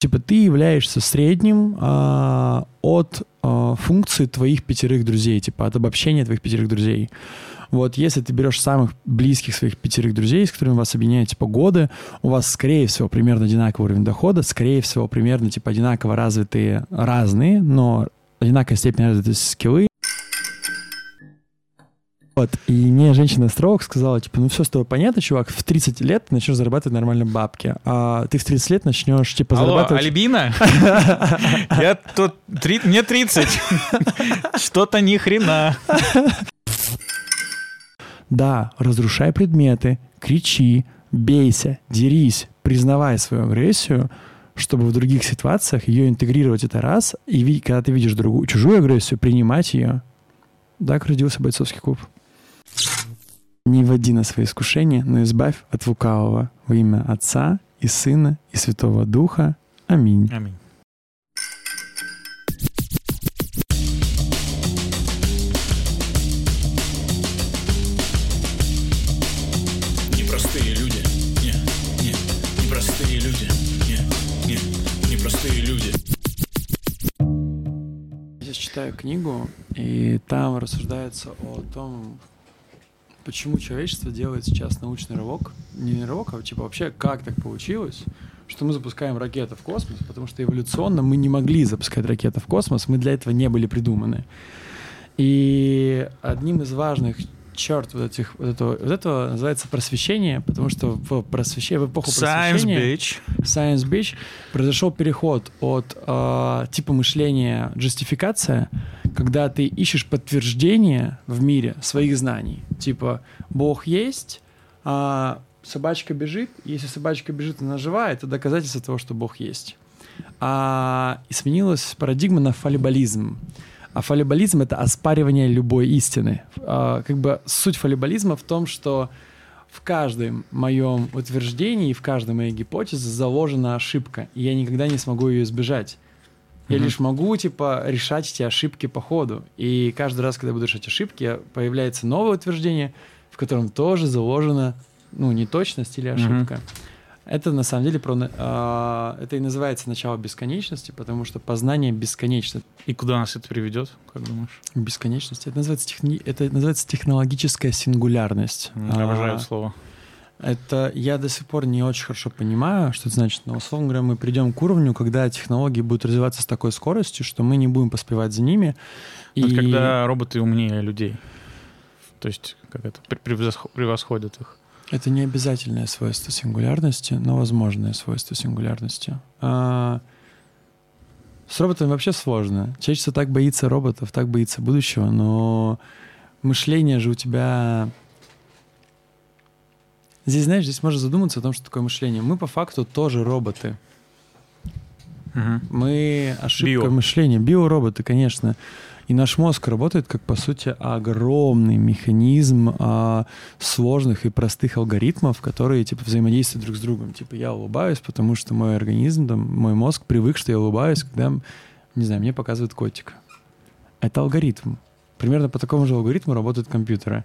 Типа ты являешься средним а, от а, функции твоих пятерых друзей, типа от обобщения твоих пятерых друзей. Вот если ты берешь самых близких своих пятерых друзей, с которыми вас объединяют типа годы, у вас, скорее всего, примерно одинаковый уровень дохода, скорее всего, примерно типа одинаково развитые разные, но одинаковая степень развитости скиллы, вот, и мне женщина-астролог сказала, типа, ну все с тобой понятно, чувак, в 30 лет ты начнешь зарабатывать нормально бабки, а ты в 30 лет начнешь, типа, Алло, зарабатывать... Альбина? Я тут... Мне 30. Что-то ни хрена. Да, разрушай предметы, кричи, бейся, дерись, признавай свою агрессию, чтобы в других ситуациях ее интегрировать это раз, и когда ты видишь другую, чужую агрессию, принимать ее. Так родился бойцовский клуб. Не вводи на свои искушения, но избавь от лукавого во имя Отца и Сына и Святого Духа. Аминь. Аминь. Непростые люди. Не, не, непростые люди. Не, не, непростые люди. Я сейчас читаю книгу, и там рассуждается о том, почему человечество делает сейчас научный рывок. Не рывок, а типа вообще как так получилось, что мы запускаем ракеты в космос, потому что эволюционно мы не могли запускать ракеты в космос, мы для этого не были придуманы. И одним из важных черт вот этих вот этого, вот этого называется просвещение, потому что в просвещении, в эпоху Science просвещения bitch. Science Beach произошел переход от э, типа мышления джастификация, когда ты ищешь подтверждение в мире своих знаний. Типа, Бог есть, а собачка бежит, если собачка бежит, она жива, это доказательство того, что Бог есть. А, и сменилась парадигма на фалибализм. А фалибализм — это оспаривание любой истины. А, как бы суть фалибализма в том, что в каждом моем утверждении, в каждой моей гипотезе заложена ошибка, и я никогда не смогу ее избежать. Я Мгм. лишь могу, типа, решать эти ошибки по ходу. И каждый раз, когда я буду решать ошибки, появляется новое утверждение, в котором тоже заложена, ну, неточность или ошибка. Это на самом деле про, а, это и называется начало бесконечности, потому что познание бесконечно. И куда нас это приведет, как думаешь? Бесконечность. Это называется, техни... это называется технологическая сингулярность. Я обожаю А, слово. Это я до сих пор не очень хорошо понимаю, что это значит. Но, условно говоря, мы придем к уровню, когда технологии будут развиваться с такой скоростью, что мы не будем поспевать за ними. И Вот когда роботы умнее людей. То есть, как это, превосходят их. это не обязательное свойство сингулярности, но возможное свойство сингулярности. А, С роботами вообще сложно. Человечество так боится роботов, так боится будущего, но мышление же у тебя... Здесь, знаешь, здесь можно задуматься о том, что такое мышление. Мы по факту тоже роботы. Мгм. Мы ошибка Био. мышления. Биороботы, конечно. И наш мозг работает как, по сути, огромный механизм а, сложных и простых алгоритмов, которые, типа, взаимодействуют друг с другом. Типа, я улыбаюсь, потому что мой организм, там, мой мозг привык, что я улыбаюсь, когда, не знаю, мне показывают котик. Это алгоритм. Примерно по такому же алгоритму работают компьютеры.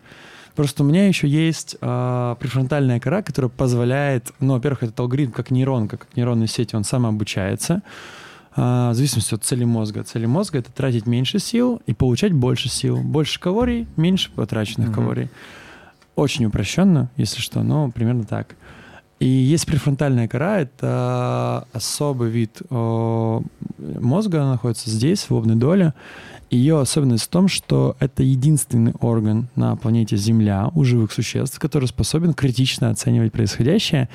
Просто у меня еще есть а, префронтальная кора, которая позволяет, ну, во-первых, этот алгоритм как нейронка, как нейронная сеть, он сам обучается, а, в зависимости от цели мозга. Цель мозга — это тратить меньше сил и получать больше сил. Больше калорий, меньше потраченных Мгм. калорий. Очень упрощенно, если что, но примерно так. И есть префронтальная кора, это особый вид о, мозга, она находится здесь, в лобной доле. Ее особенность в том, что это единственный орган на планете Земля у живых существ, который способен критично оценивать происходящее,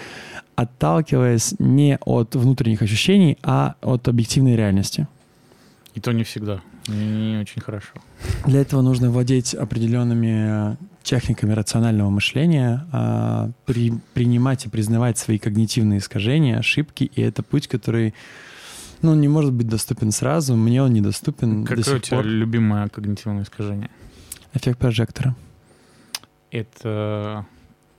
отталкиваясь не от внутренних ощущений, а от объективной реальности. И то не всегда. Не, не очень хорошо. Для этого нужно владеть определенными э, техниками рационального мышления, а, при- принимать и признавать свои когнитивные искажения, ошибки, и это путь, который ну, не может быть доступен сразу. Мне он недоступен до Какое сих у тебя пор. любимое когнитивное искажение? Эффект прожектора. Это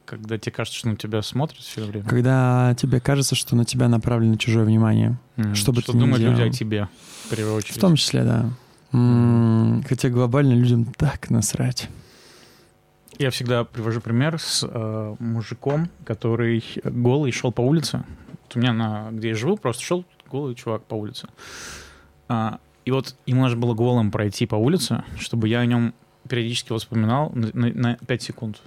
когда тебе кажется, что на тебя смотрят все время? Когда тебе кажется, что на тебя направлено чужое внимание. М, что бы что ты думают люди о тебе, в первую очередь? В том числе, да. М, Хотя глобально людям так насрать. Я всегда привожу пример с э, мужиком, который голый шел по улице. Вот у меня, на, где я живу, просто шел голый чувак по улице. А, и вот ему нужно было голым пройти по улице, чтобы я о нем периодически вспоминал на, на, на 5 секунд.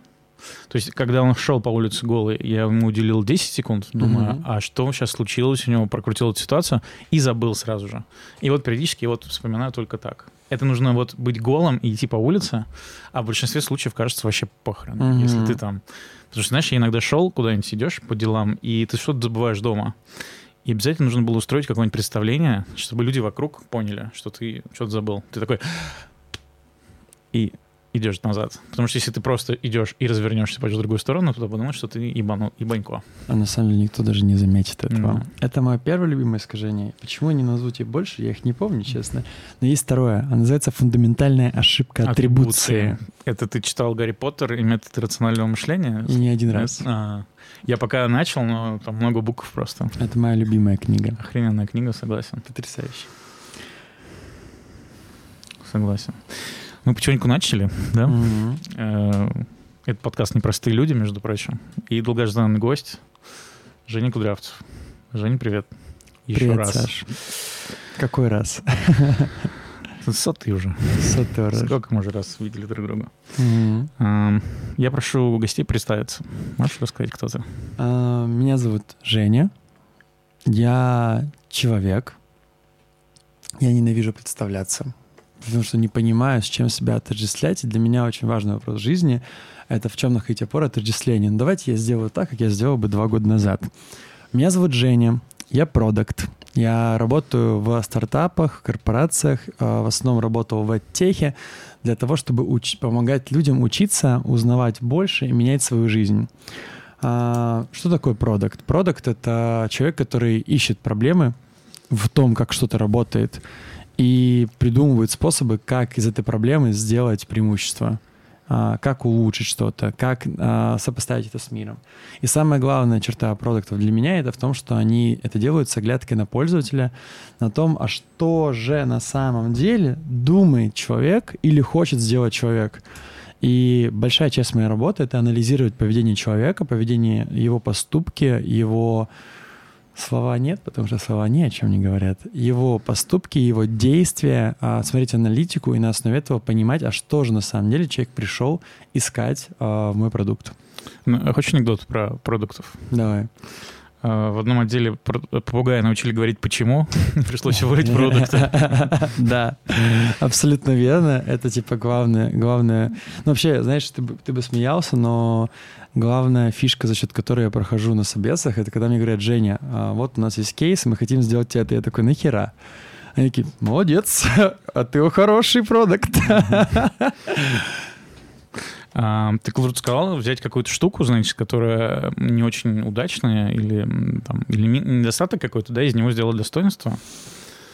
То есть, когда он шел по улице голый, я ему уделил 10 секунд, думаю, Мгм. а что сейчас случилось у него, прокрутил эту ситуацию и забыл сразу же. И вот периодически я вот вспоминаю только так. Это нужно вот быть голым и идти по улице, а в большинстве случаев кажется вообще похрен, Мгм. если ты там... Потому что, знаешь, я иногда шел куда-нибудь, идешь по делам, и ты что-то забываешь дома. И обязательно нужно было устроить какое-нибудь представление, чтобы люди вокруг поняли, что ты что-то забыл. Ты такой... И идешь назад. Потому что если ты просто идешь и развернешься, пойдешь в другую сторону, то подумают, что ты ебану, ебанько. А на самом деле никто даже не заметит этого. Да. Это мое первое любимое искажение. Почему я не назову тебе больше, я их не помню, честно. Но есть второе. Оно называется фундаментальная ошибка атрибуции. Это ты читал Гарри Поттер и метод рационального мышления? И не один раз. А, я пока начал, но там много букв просто. Это моя любимая книга. Охрененная книга, согласен. Потрясающе. Согласен. Мы потихоньку начали, да? Мгм. Э, Это подкаст «Непростые люди», между прочим. И долгожданный гость Женя Кудрявцев. Женя, привет. Еще Привет, раз. Саш. Какой раз? Сотый уже. Сотый раз. Сколько мы уже раз видели друг друга? Эм, Я прошу гостей представиться. Можешь рассказать, кто ты? А, Меня зовут Женя. Я человек. Я ненавижу представляться, потому что не понимаю, с чем себя отождествлять. И для меня очень важный вопрос жизни — это в чем находить опору отождествления. Ну, давайте я сделаю так, как я сделал бы два года назад. Меня зовут Женя. Я продукт. Я работаю в стартапах, корпорациях, а, в основном работал в техе для того, чтобы уч- помогать людям учиться, узнавать больше и менять свою жизнь. А, Что такое продукт? Продукт — это человек, который ищет проблемы в том, как что-то работает, и придумывает способы, как из этой проблемы сделать преимущество, а, как улучшить что-то, как а, сопоставить это с миром. И самая главная черта продуктов для меня это в том, что они это делают с оглядкой на пользователя, на том, а что же на самом деле думает человек или хочет сделать человек. И большая часть моей работы — это анализировать поведение человека, поведение его поступки, его слова нет, потому что слова ни о чем не говорят. Его поступки, его действия, а, смотреть аналитику и на основе этого понимать, а что же на самом деле человек пришел искать а, в мой продукт. Ну, а Хочешь анекдот про продуктов? Давай. Э, В одном отделе попугая научили говорить «почему?», пришлось уволить продукты. Да, абсолютно верно. Это типа главное, главное. Ну вообще, знаешь, ты бы смеялся, но главная фишка, за счет которой я прохожу на собесах, это когда мне говорят, Женя, а вот у нас есть кейс, мы хотим сделать это. Я такой, нахера? Они такие, молодец, а ты хороший продукт. А, Ты вдруг сказал взять какую-то штуку, значит, которая не очень удачная или, там, или недостаток какой-то, да, из него сделать достоинство?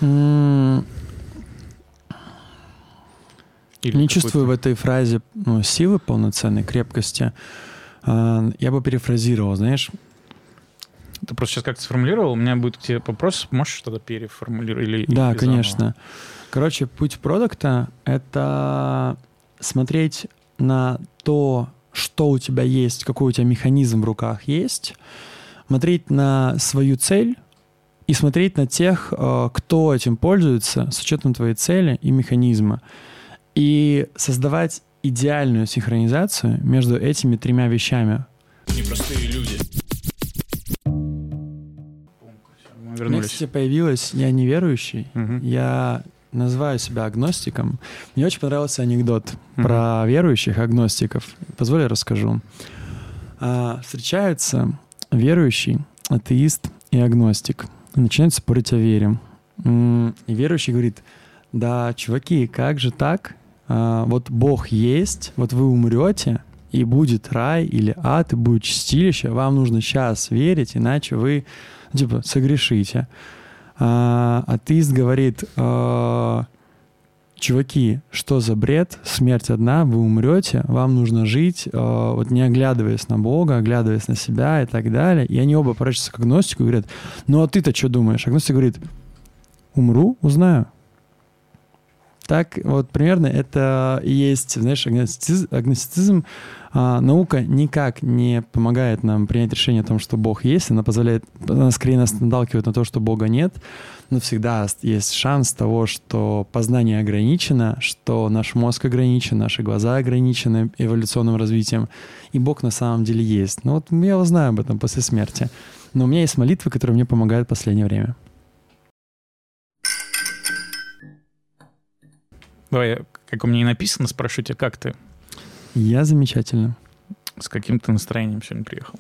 Или Не чувствую в этой фразе ну, силы полноценной, крепкости. Я бы перефразировал, знаешь, Ты просто сейчас как-то сформулировал, у меня будет к тебе вопрос, можешь что-то переформулировать? Или, Да, или заново? конечно. Короче, путь продукта — это смотреть на то, что у тебя есть, какой у тебя механизм в руках есть, смотреть на свою цель и смотреть на тех, э, кто этим пользуется с учетом твоей цели и механизма. И создавать идеальную синхронизацию между этими тремя вещами. Непростые люди. Мы У меня, вернулись. кстати, появилась «Я неверующий», Мгм. Я называю себя агностиком. Мне очень понравился анекдот Мгм. про верующих агностиков. Позволь, я расскажу. А, встречаются верующий, атеист и агностик. И начинают спорить о вере. И верующий говорит, да, чуваки, как же так? А, вот Бог есть, вот вы умрете, и будет рай или ад, и будет чистилище. Вам нужно сейчас верить, иначе вы, ну, типа, согрешите. А, атеист говорит, «А, чуваки, что за бред? Смерть одна, вы умрете, вам нужно жить, а, вот не оглядываясь на Бога, оглядываясь на себя и так далее. И они оба поворачиваются к агностику и говорят, ну а ты-то что думаешь? Агностик говорит, умру, узнаю. Так вот примерно это и есть, знаешь, агностицизм, агностицизм а, наука никак не помогает нам принять решение о том, что Бог есть, она позволяет, она скорее нас наталкивает на то, что Бога нет, но всегда есть шанс того, что познание ограничено, что наш мозг ограничен, наши глаза ограничены эволюционным развитием, и Бог на самом деле есть. Ну вот я узнаю об этом после смерти. Но у меня есть молитвы, которые мне помогают в последнее время. Давай, как у меня и написано, спрошу тебя, как ты? Я замечательно. С каким ты настроением сегодня приехал?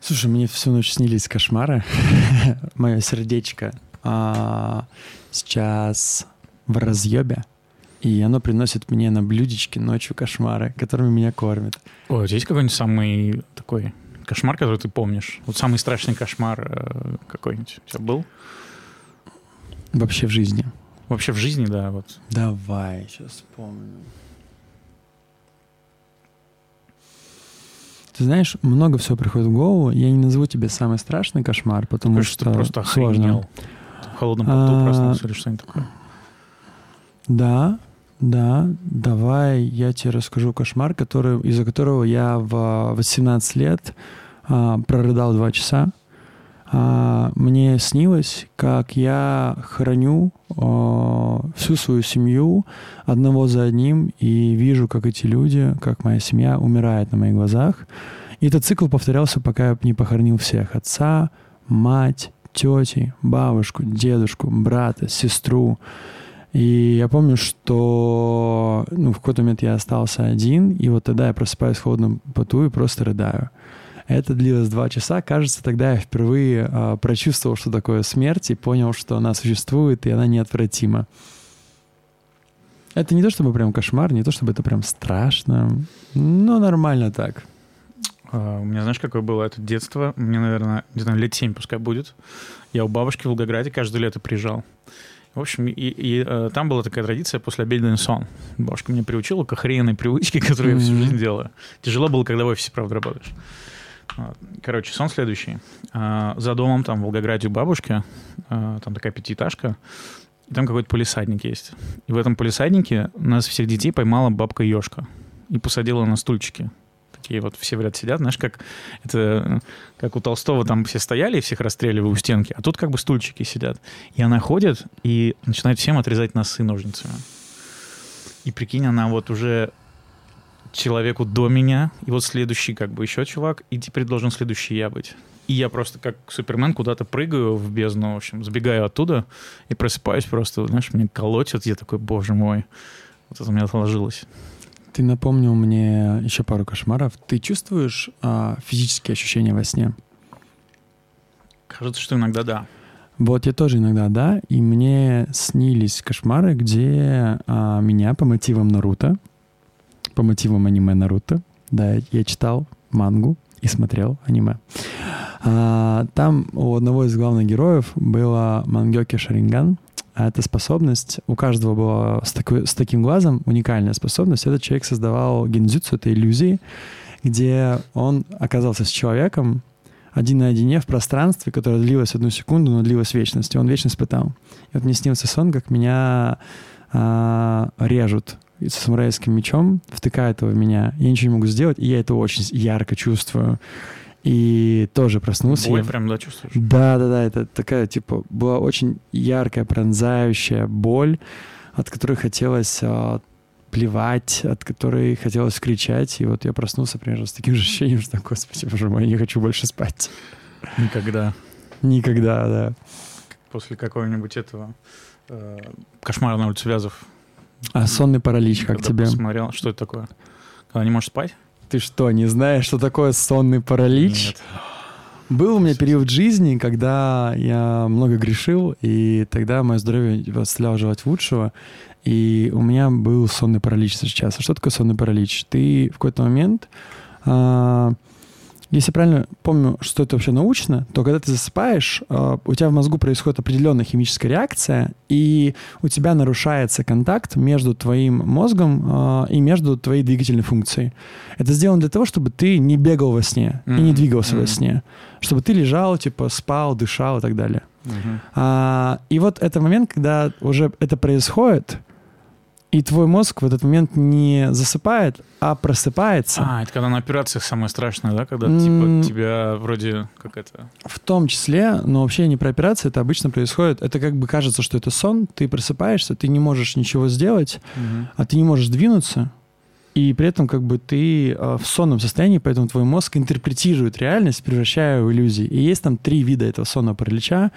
Слушай, мне всю ночь снились кошмары. Мое сердечко а, сейчас в разъебе. И оно приносит мне на блюдечке ночью кошмары, которыми меня кормят. Ой, есть какой-нибудь самый такой кошмар, который ты помнишь? Вот самый страшный кошмар э, какой-нибудь у тебя был? Вообще в жизни. Вообще в жизни, да, вот. Давай, сейчас вспомню. Ты знаешь, много всего приходит в голову. Я не назову тебе самый страшный кошмар, потому Такой, что, ты просто охренел. В холодном поту А, проснулся или что-нибудь такое. Да, да, давай я тебе расскажу кошмар, который, из-за которого я в 18 лет а, прорыдал два часа. А, мне снилось, как я храню а, всю свою семью одного за одним и вижу, как эти люди, как моя семья умирает на моих глазах. И этот цикл повторялся, пока я не похоронил всех. Отца, мать, тети, бабушку, дедушку, брата, сестру. И я помню, что ну, в какой-то момент я остался один, и вот тогда я просыпаюсь в холодном поту и просто рыдаю. Это длилось два часа. Кажется, тогда я впервые а, прочувствовал, что такое смерть, и понял, что она существует, и она неотвратима. Это не то чтобы прям кошмар, не то чтобы это прям страшно, но нормально так. А, У меня, знаешь, какое было это детство? Мне, наверное, не знаю, лет 7 пускай будет. Я у бабушки в Волгограде каждое лето приезжал. В общем, и, и, э, там была такая традиция после обеденный сон. Бабушка меня приучила к охрененной привычке, которую я всю жизнь делаю. Тяжело было, когда в офисе, правда, работаешь. Короче, сон следующий. А, За домом, там, в Волгограде у бабушки, а, там такая пятиэтажка, и там какой-то полисадник есть. И в этом полисаднике нас всех детей поймала бабка Ёшка и посадила на стульчики. Такие вот все в ряд сидят, знаешь, как это как у Толстого там все стояли и всех расстреливали у стенки, а тут как бы стульчики сидят. И она ходит и начинает всем отрезать носы ножницами. И прикинь, она вот уже человеку до меня, и вот следующий как бы еще чувак, и теперь должен следующий я быть. И я просто как Супермен куда-то прыгаю в бездну, в общем, сбегаю оттуда и просыпаюсь просто, знаешь, мне колотят, я такой, боже мой, вот это у меня отложилось. Ты напомнил мне еще пару кошмаров. Ты чувствуешь а, физические ощущения во сне? Кажется, что иногда да. Вот я тоже иногда, да, и мне снились кошмары, где а, меня по мотивам Наруто, по мотивам аниме Наруто, да, я читал мангу и смотрел аниме. А, там у одного из главных героев было мангёки Шаринган. А эта способность, у каждого была с, такой, с таким глазом уникальная способность. Этот человек создавал гензюцу, это иллюзии, где он оказался с человеком, один на одине в пространстве, которое длилось одну секунду, но длилось вечность. И он вечность пытал. И вот мне снился сон, как меня а, режут с самурайским мечом, втыкают его в меня. Я ничего не могу сделать, и я это очень ярко чувствую. И тоже проснулся. Боль я- прям, да, чувствуешь? да, да, да, это такая, типа, была очень яркая, пронзающая боль, от которой хотелось а, плевать, от которой хотелось кричать. И вот я проснулся примерно с таким же ощущением, что, господи, боже мой, я не хочу больше спать. Никогда. Никогда, да. После какого-нибудь этого э, кошмара на улице Вязов. А сонный паралич, как Когда тебе? Посмотрел, что это такое? Когда не можешь спать? Ты что, не знаешь, что такое сонный паралич? Нет. Был у меня период жизни, когда я много грешил, и тогда мое здоровье оставляло желать лучшего, и у меня был сонный паралич сейчас. А что такое сонный паралич? Ты в какой-то момент, а, если я правильно помню, что это вообще научно, то когда ты засыпаешь, а, у тебя в мозгу происходит определенная химическая реакция, и у тебя нарушается контакт между твоим мозгом а, и между твоей двигательной функцией. Это сделано для того, чтобы ты не бегал во сне и не двигался во Мгм. сне чтобы ты лежал, типа, спал, дышал и так далее. Мгм. А, и вот это момент, когда уже это происходит, И твой мозг в этот момент не засыпает, а просыпается. А, это когда на операциях самое страшное, да? Когда типа тебя вроде как это... В том числе, но вообще не про операции, это обычно происходит. Это как бы кажется, что это сон, ты просыпаешься, ты не можешь ничего сделать, а ты не можешь двинуться, и при этом как бы ты э, в сонном состоянии, поэтому твой мозг интерпретирует реальность, превращая в иллюзии. И есть там три вида этого сонного паралича.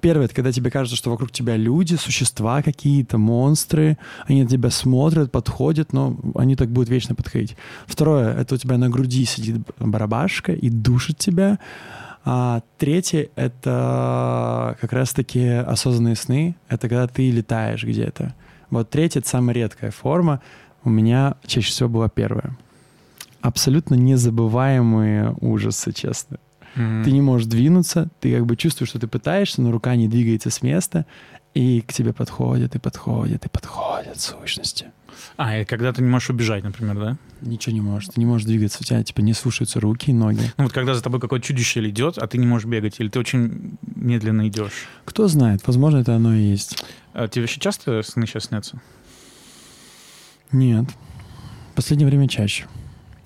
Первое, это когда тебе кажется, что вокруг тебя люди, существа какие-то, монстры, они на тебя смотрят, подходят, но они так будут вечно подходить. Второе, это у тебя на груди сидит барабашка и душит тебя. А третье — это как раз-таки осознанные сны. Это когда ты летаешь где-то. Вот третье — это самая редкая форма. У меня чаще всего была первая. Абсолютно незабываемые ужасы, честно. Мгм. Ты не можешь двинуться, ты как бы чувствуешь, что ты пытаешься, но рука не двигается с места, и к тебе подходят, и подходят, и подходят сущности. А, и когда ты не можешь убежать, например, да? Ничего не можешь, ты не можешь двигаться, у тебя типа не слушаются руки и ноги. Ну вот когда за тобой какое-то чудище идет, а ты не можешь бегать, или ты очень медленно идешь. Кто знает, возможно, это оно и есть. А тебе вообще часто сны сейчас снятся? Нет. В последнее время чаще.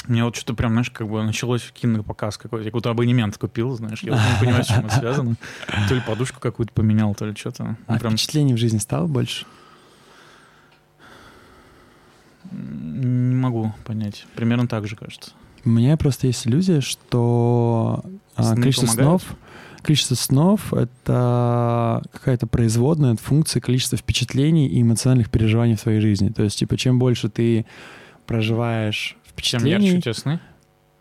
Мне вот что-то прям, знаешь, как бы началось кинопоказ какой-то. Я какой-то абонемент купил, знаешь. Я вот не понимаю, с чем это связано. То ли подушку какую-то поменял, то ли что-то. А прям впечатлений в жизни стало больше? не могу понять. Примерно так же, кажется. У меня просто есть иллюзия, что а, Сны количество помогают? снов, количество снов — это какая-то производная от функции количества впечатлений и эмоциональных переживаний в твоей жизни. То есть, типа, чем больше ты проживаешь Чем ярче у впечатлений, тебя сны?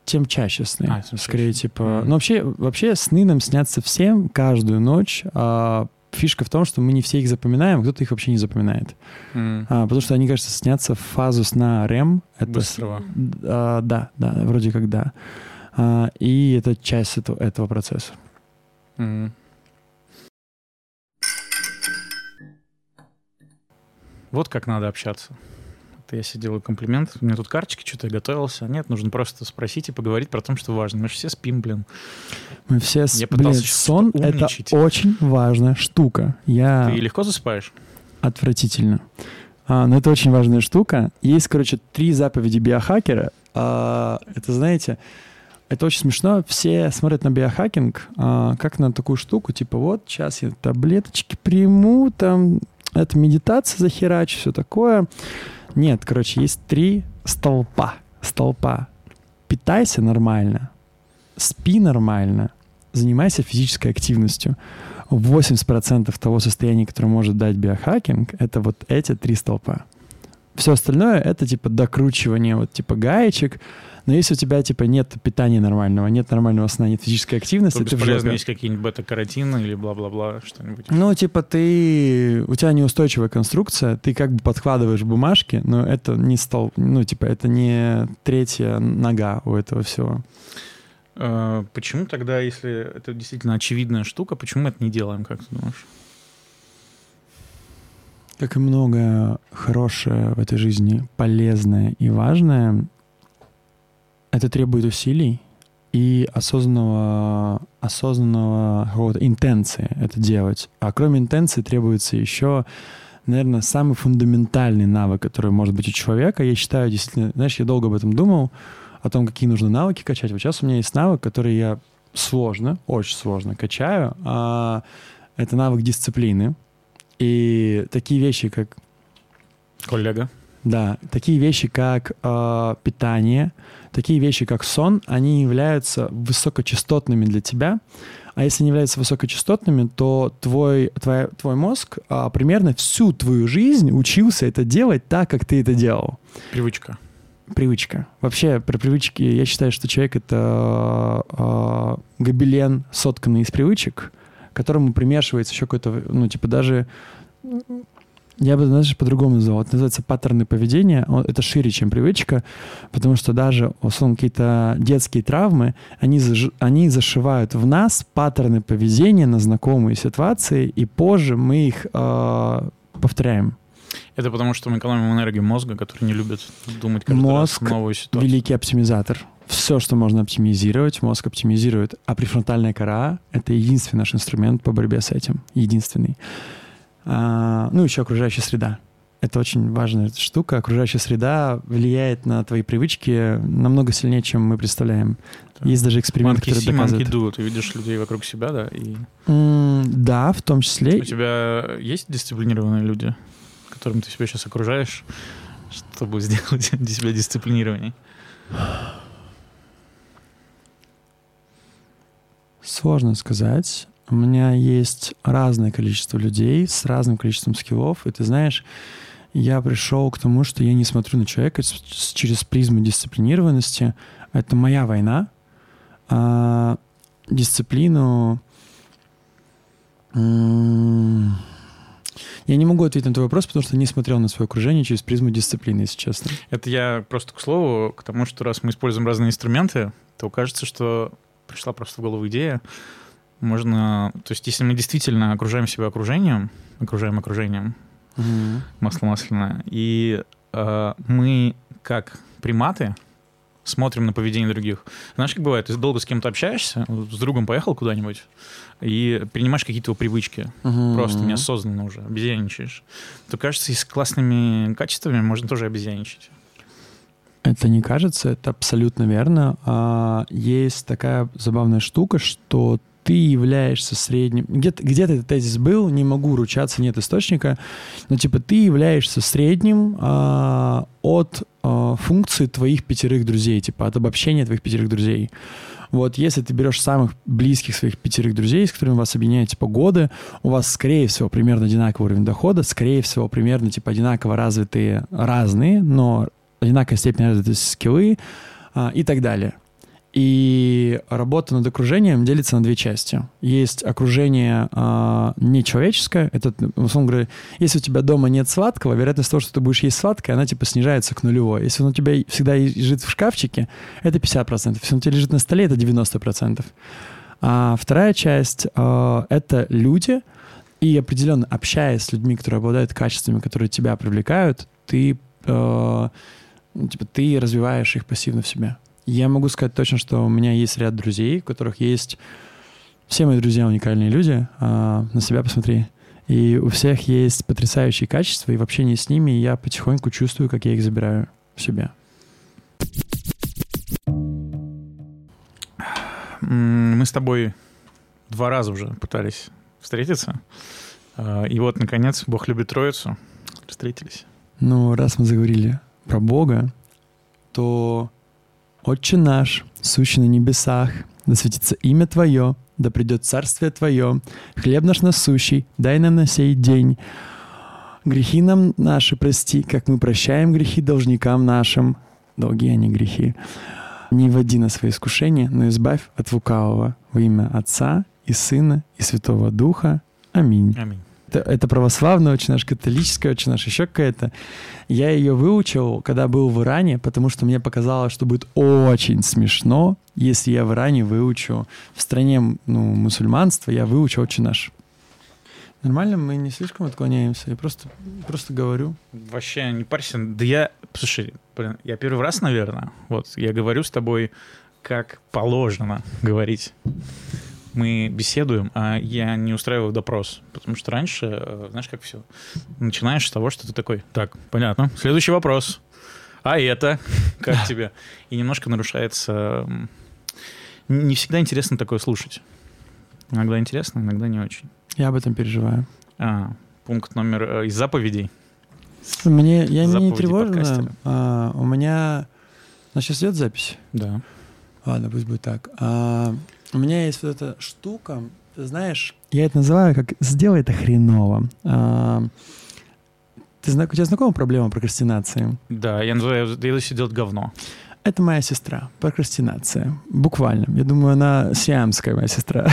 тем чаще сны. А, тем Скорее, чаще. типа... Мгм. Ну, вообще, вообще сны нам снятся всем каждую ночь. а фишка в том, что мы не все их запоминаем, кто-то их вообще не запоминает. М, А, потому что они, кажется, снятся в фазу сна REM. Это с- Быстрого. а, да, да, вроде как да. А, и это часть этого, этого процесса. М. Вот как надо общаться. Это я себе делаю комплимент. У меня тут карточки, что-то я готовился. Нет, нужно просто спросить и поговорить про то, что важно. Мы же все спим, блин. Мы все... с- Я пытался блин, сейчас сон — это очень важная штука. Я... Ты легко засыпаешь? Отвратительно. А, но это очень важная штука. Есть, короче, три заповеди биохакера. А, это, знаете, это очень смешно. Все смотрят на биохакинг а, как на такую штуку, типа вот, сейчас я таблеточки приму, там, это медитация захерачу, все такое. Нет, короче, есть три столпа. Столпа. Питайся нормально, спи нормально, занимайся физической активностью. 80% того состояния, которое может дать биохакинг, это вот эти три столпа. Все остальное это типа докручивание вот типа гаечек. Но если у тебя типа нет питания нормального, нет нормального сна, нет физической активности, То ты бесполезно жопе. есть какие-нибудь бета-каротины или бла-бла-бла, что-нибудь. Ну, типа, ты... У тебя неустойчивая конструкция, ты как бы подкладываешь бумажки, но это не стол... Ну, типа, это не третья нога у этого всего. Э, Почему тогда, если это действительно очевидная штука, почему мы это не делаем, как ты думаешь? Как и многое хорошее в этой жизни, полезное и важное, это требует усилий и осознанного, осознанного какого-то интенции это делать. А кроме интенции требуется еще, наверное, самый фундаментальный навык, который может быть у человека. Я считаю, действительно, знаешь, я долго об этом думал, о том, какие нужны навыки качать. Вот сейчас у меня есть навык, который я сложно, очень сложно качаю. А это навык дисциплины. И такие вещи, как Коллега. Да, такие вещи, как э, питание, такие вещи, как сон, они являются высокочастотными для тебя. А если не являются высокочастотными, то твой, твоя, твой мозг а, примерно всю твою жизнь учился это делать так, как ты это делал. Привычка. Привычка. Вообще, про привычки, я считаю, что человек — это э, гобелен, сотканный из привычек, к которому примешивается еще какой-то, ну, типа даже... Я бы, знаешь, по-другому назвал. Это называется паттерны поведения. Это шире, чем привычка, потому что даже, условно, какие-то детские травмы, они, заж- они зашивают в нас паттерны поведения на знакомые ситуации, и позже мы их э, повторяем. Это потому, что мы экономим энергию мозга, который не любит думать каждый Мозг раз новую ситуацию. Великий оптимизатор. Все, что можно оптимизировать, мозг оптимизирует. А префронтальная кора — это единственный наш инструмент по борьбе с этим. Единственный. А, ну, еще окружающая среда. это очень важная штука. Окружающая среда влияет на твои привычки намного сильнее, чем мы представляем. Да. Есть даже которые see, доказывают. monkey do. Ты видишь людей вокруг себя, да, и М, Да, в том числе. у тебя есть дисциплинированные люди, которым ты себя сейчас окружаешь, чтобы сделать себя дисциплинированней? Сложно сказать. У меня есть разное количество людей с разным количеством скиллов. И ты знаешь, я пришел к тому, что я не смотрю на человека через призму дисциплинированности. Это моя война. А дисциплину... Я не могу ответить на твой вопрос, потому что не смотрел на свое окружение через призму дисциплины, если честно. Это я просто к слову, к тому, что раз мы используем разные инструменты, то кажется, что пришла просто в голову идея. Можно, то есть если мы действительно окружаем себя окружением, окружаем окружением, масло масляное, и э, мы как приматы смотрим на поведение других. Знаешь, как бывает, ты долго с кем-то общаешься, с другом поехал куда-нибудь, и принимаешь какие-то его привычки, просто Мгм. неосознанно уже, обезьянничаешь, то, кажется, и с классными качествами можно тоже обезьяничать. Это не кажется, это абсолютно верно. А, есть такая забавная штука, что ты являешься средним... Где-то, где-то этот тезис был, не могу ручаться, нет источника, но типа ты являешься средним а, от а, функции твоих пятерых друзей, типа от обобщения твоих пятерых друзей. Вот если ты берешь самых близких своих пятерых друзей, с которыми вас объединяет типа годы, у вас, скорее всего, примерно одинаковый уровень дохода, скорее всего, примерно типа одинаково развитые разные, но одинаковая степень развитости скиллы а, и так далее. И работа над окружением делится на две части. Есть окружение а, нечеловеческое. Это, условно говоря, если у тебя дома нет сладкого, вероятность того, что ты будешь есть сладкое, она типа снижается к нулевой. Если он у тебя всегда лежит в шкафчике, это 50%. Если он у тебя лежит на столе, это 90%. А вторая часть а, — это люди, и определенно общаясь с людьми, которые обладают качествами, которые тебя привлекают, ты, э, типа, ты развиваешь их пассивно в себе. Я могу сказать точно, что у меня есть ряд друзей, у которых есть... Все мои друзья уникальные люди, а, на себя посмотри. И у всех есть потрясающие качества, и в общении с ними я потихоньку чувствую, как я их забираю в себя. Мы с тобой два раза уже пытались встретиться. А, И вот, наконец, Бог любит Троицу. Встретились. Ну, раз мы заговорили про Бога, то «Отче наш, сущий на небесах, да светится имя Твое, да придет царствие Твое, хлеб наш насущий, дай нам на сей день. Грехи нам наши прости, как мы прощаем грехи должникам нашим». Долги, не грехи. «Не вводи на свои искушения, но избавь от лукавого во имя Отца и Сына и Святого Духа. Аминь». Аминь. Это, это православная, очень наша католическая, очень наша еще какая-то. Я ее выучил, когда был в Иране, потому что мне показалось, что будет очень смешно, если я в Иране выучу в стране ну, мусульманства, я выучу очень наш. Нормально, мы не слишком отклоняемся. Я просто, просто говорю. Вообще не парься. Да я, слушай, блин, я первый раз, наверное, вот, я говорю с тобой, как положено говорить. Мы беседуем, а я не устраиваю допрос. Потому что раньше, э, знаешь, как все, начинаешь с того, что ты такой, так, понятно, следующий вопрос. А это? Как тебе? И немножко нарушается... Не всегда интересно такое слушать. Иногда интересно, иногда не очень. Я об этом переживаю. А, пункт номер э, из заповедей. Мне, я меня не Заповеди тревожно. А, у меня... У нас сейчас идет запись? Да. Ладно, пусть будет так. А, у меня есть вот эта штука, ты знаешь, я это называю как «сделай это хреново». А, ты, у тебя знакома проблема прокрастинации? Да, я называю, я делать говно. Это моя сестра, прокрастинация. Буквально. Я думаю, она сиамская моя сестра.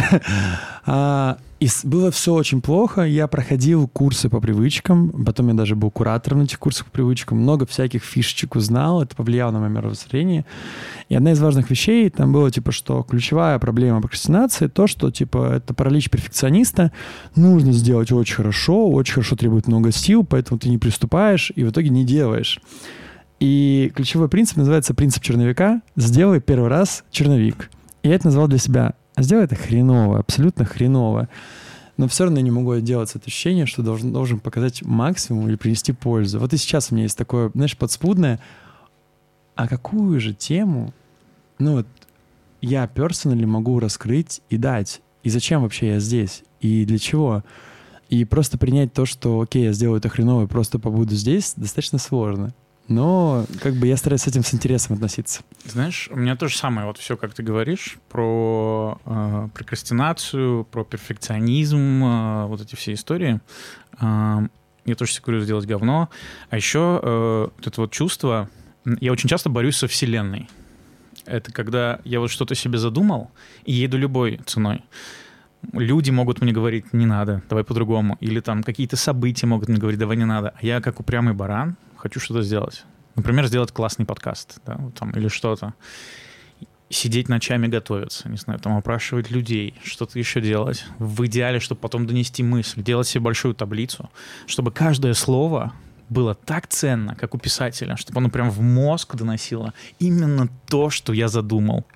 А, и было все очень плохо. Я проходил курсы по привычкам. Потом я даже был куратором на этих курсах по привычкам. Много всяких фишечек узнал. Это повлияло на мое мировоззрение. И одна из важных вещей там было, типа, что ключевая проблема прокрастинации то, что, типа, это паралич перфекциониста. Нужно сделать очень хорошо, очень хорошо требует много сил, поэтому ты не приступаешь и в итоге не делаешь. И ключевой принцип называется принцип черновика. Сделай первый раз черновик. И я это назвал для себя. Сделай это хреново, абсолютно хреново. но все равно я не могу отделаться от ощущения, что должен, должен показать максимум или принести пользу. Вот и сейчас у меня есть такое, знаешь, подспудное, а какую же тему, ну вот, я персонально могу раскрыть и дать? И зачем вообще я здесь? И для чего? И просто принять то, что, окей, я сделаю это хреново и просто побуду здесь, достаточно сложно. Но как бы я стараюсь с этим с интересом относиться. Знаешь, у меня то же самое, вот все, как ты говоришь, про э, прокрастинацию, про перфекционизм, э, вот эти все истории. Э, я тоже себе сделать говно. А еще э, вот это вот чувство, я очень часто борюсь со Вселенной. Это когда я вот что-то себе задумал и еду любой ценой. Люди могут мне говорить, не надо, давай по-другому. Или там какие-то события могут мне говорить, давай не надо. А я, как упрямый баран, хочу что-то сделать. Например, сделать классный подкаст, да, там, или что-то. Сидеть ночами готовиться, не знаю, там опрашивать людей, что-то еще делать. В идеале, чтобы потом донести мысль, делать себе большую таблицу, чтобы каждое слово было так ценно, как у писателя, чтобы оно прям в мозг доносило именно то, что я задумал.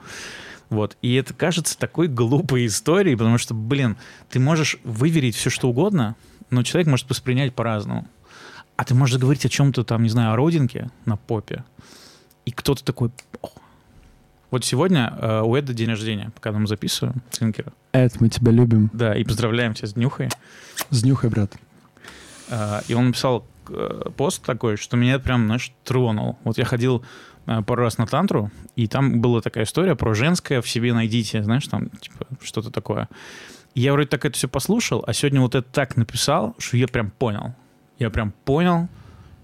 Вот. И это кажется такой глупой историей, потому что, блин, ты можешь выверить все, что угодно, но человек может воспринять по-разному. А ты можешь говорить о чем-то там, не знаю, о родинке на попе, и кто-то такой... О. Вот сегодня э, у Эда день рождения, пока мы записываем, Цинкера. Эд, мы тебя любим. Да, и поздравляем тебя с днюхой. С днюхой, брат. Э, и он написал э, пост такой, что меня прям, знаешь, тронул. Вот я ходил э, пару раз на тантру, и там была такая история про женское в себе найдите, знаешь, там, типа, что-то такое. И я вроде так это все послушал, а сегодня вот это так написал, что я прям понял я прям понял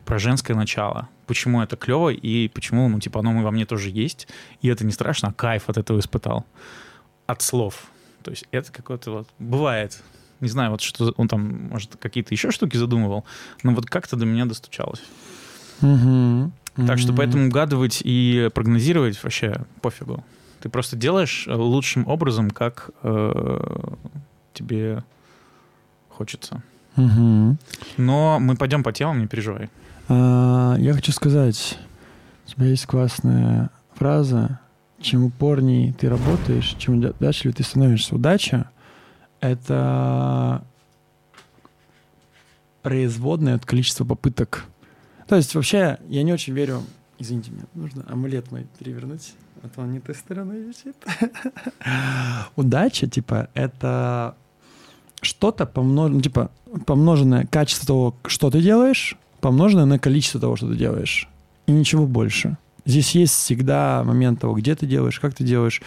про женское начало. Почему это клево и почему, ну, типа, оно во мне тоже есть. И это не страшно, а кайф от этого испытал. От слов. То есть это какое-то вот... Бывает. Не знаю, вот что он там, может, какие-то еще штуки задумывал, но вот как-то до меня достучалось. Угу. Так что поэтому угадывать и прогнозировать вообще пофигу. Ты просто делаешь лучшим образом, как э, тебе хочется. Угу. Но мы пойдем по темам, не переживай. А, я хочу сказать, у тебя есть классная фраза, чем упорней ты работаешь, чем удачливее ты становишься. Удача — это производная от количества попыток. То есть вообще я не очень верю... Извините, мне нужно амулет мой перевернуть, а то он не той стороной висит. Удача, типа, это что-то помноженное, ну, типа, помноженное качество того, что ты делаешь, помноженное на количество того, что ты делаешь. И ничего больше. Здесь есть всегда момент того, где ты делаешь, как ты делаешь.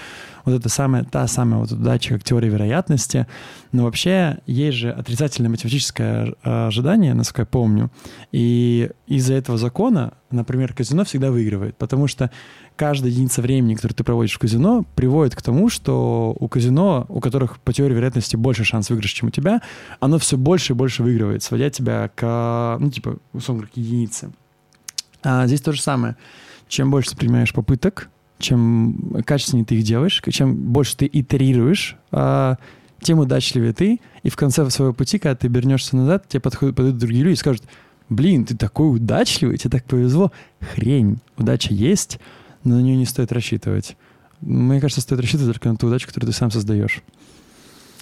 Вот это самая, та самая вот удача, как теория вероятности. Но вообще есть же отрицательное математическое ожидание, насколько я помню. И из-за этого закона, например, казино всегда выигрывает. Потому что каждая единица времени, которую ты проводишь в казино, приводит к тому, что у казино, у которых по теории вероятности больше шанс выигрыша, чем у тебя, оно все больше и больше выигрывает, сводя тебя к, ну, типа, условно, к единице. А здесь то же самое. Чем больше ты принимаешь попыток, чем качественнее ты их делаешь, чем больше ты итерируешь, а, тем удачливее ты. И в конце своего пути, когда ты вернешься назад, тебе подходят, подойдут другие люди и скажут, блин, ты такой удачливый, тебе так повезло. Хрень, удача есть, но на нее не стоит рассчитывать. Мне кажется, стоит рассчитывать только на ту удачу, которую ты сам создаешь.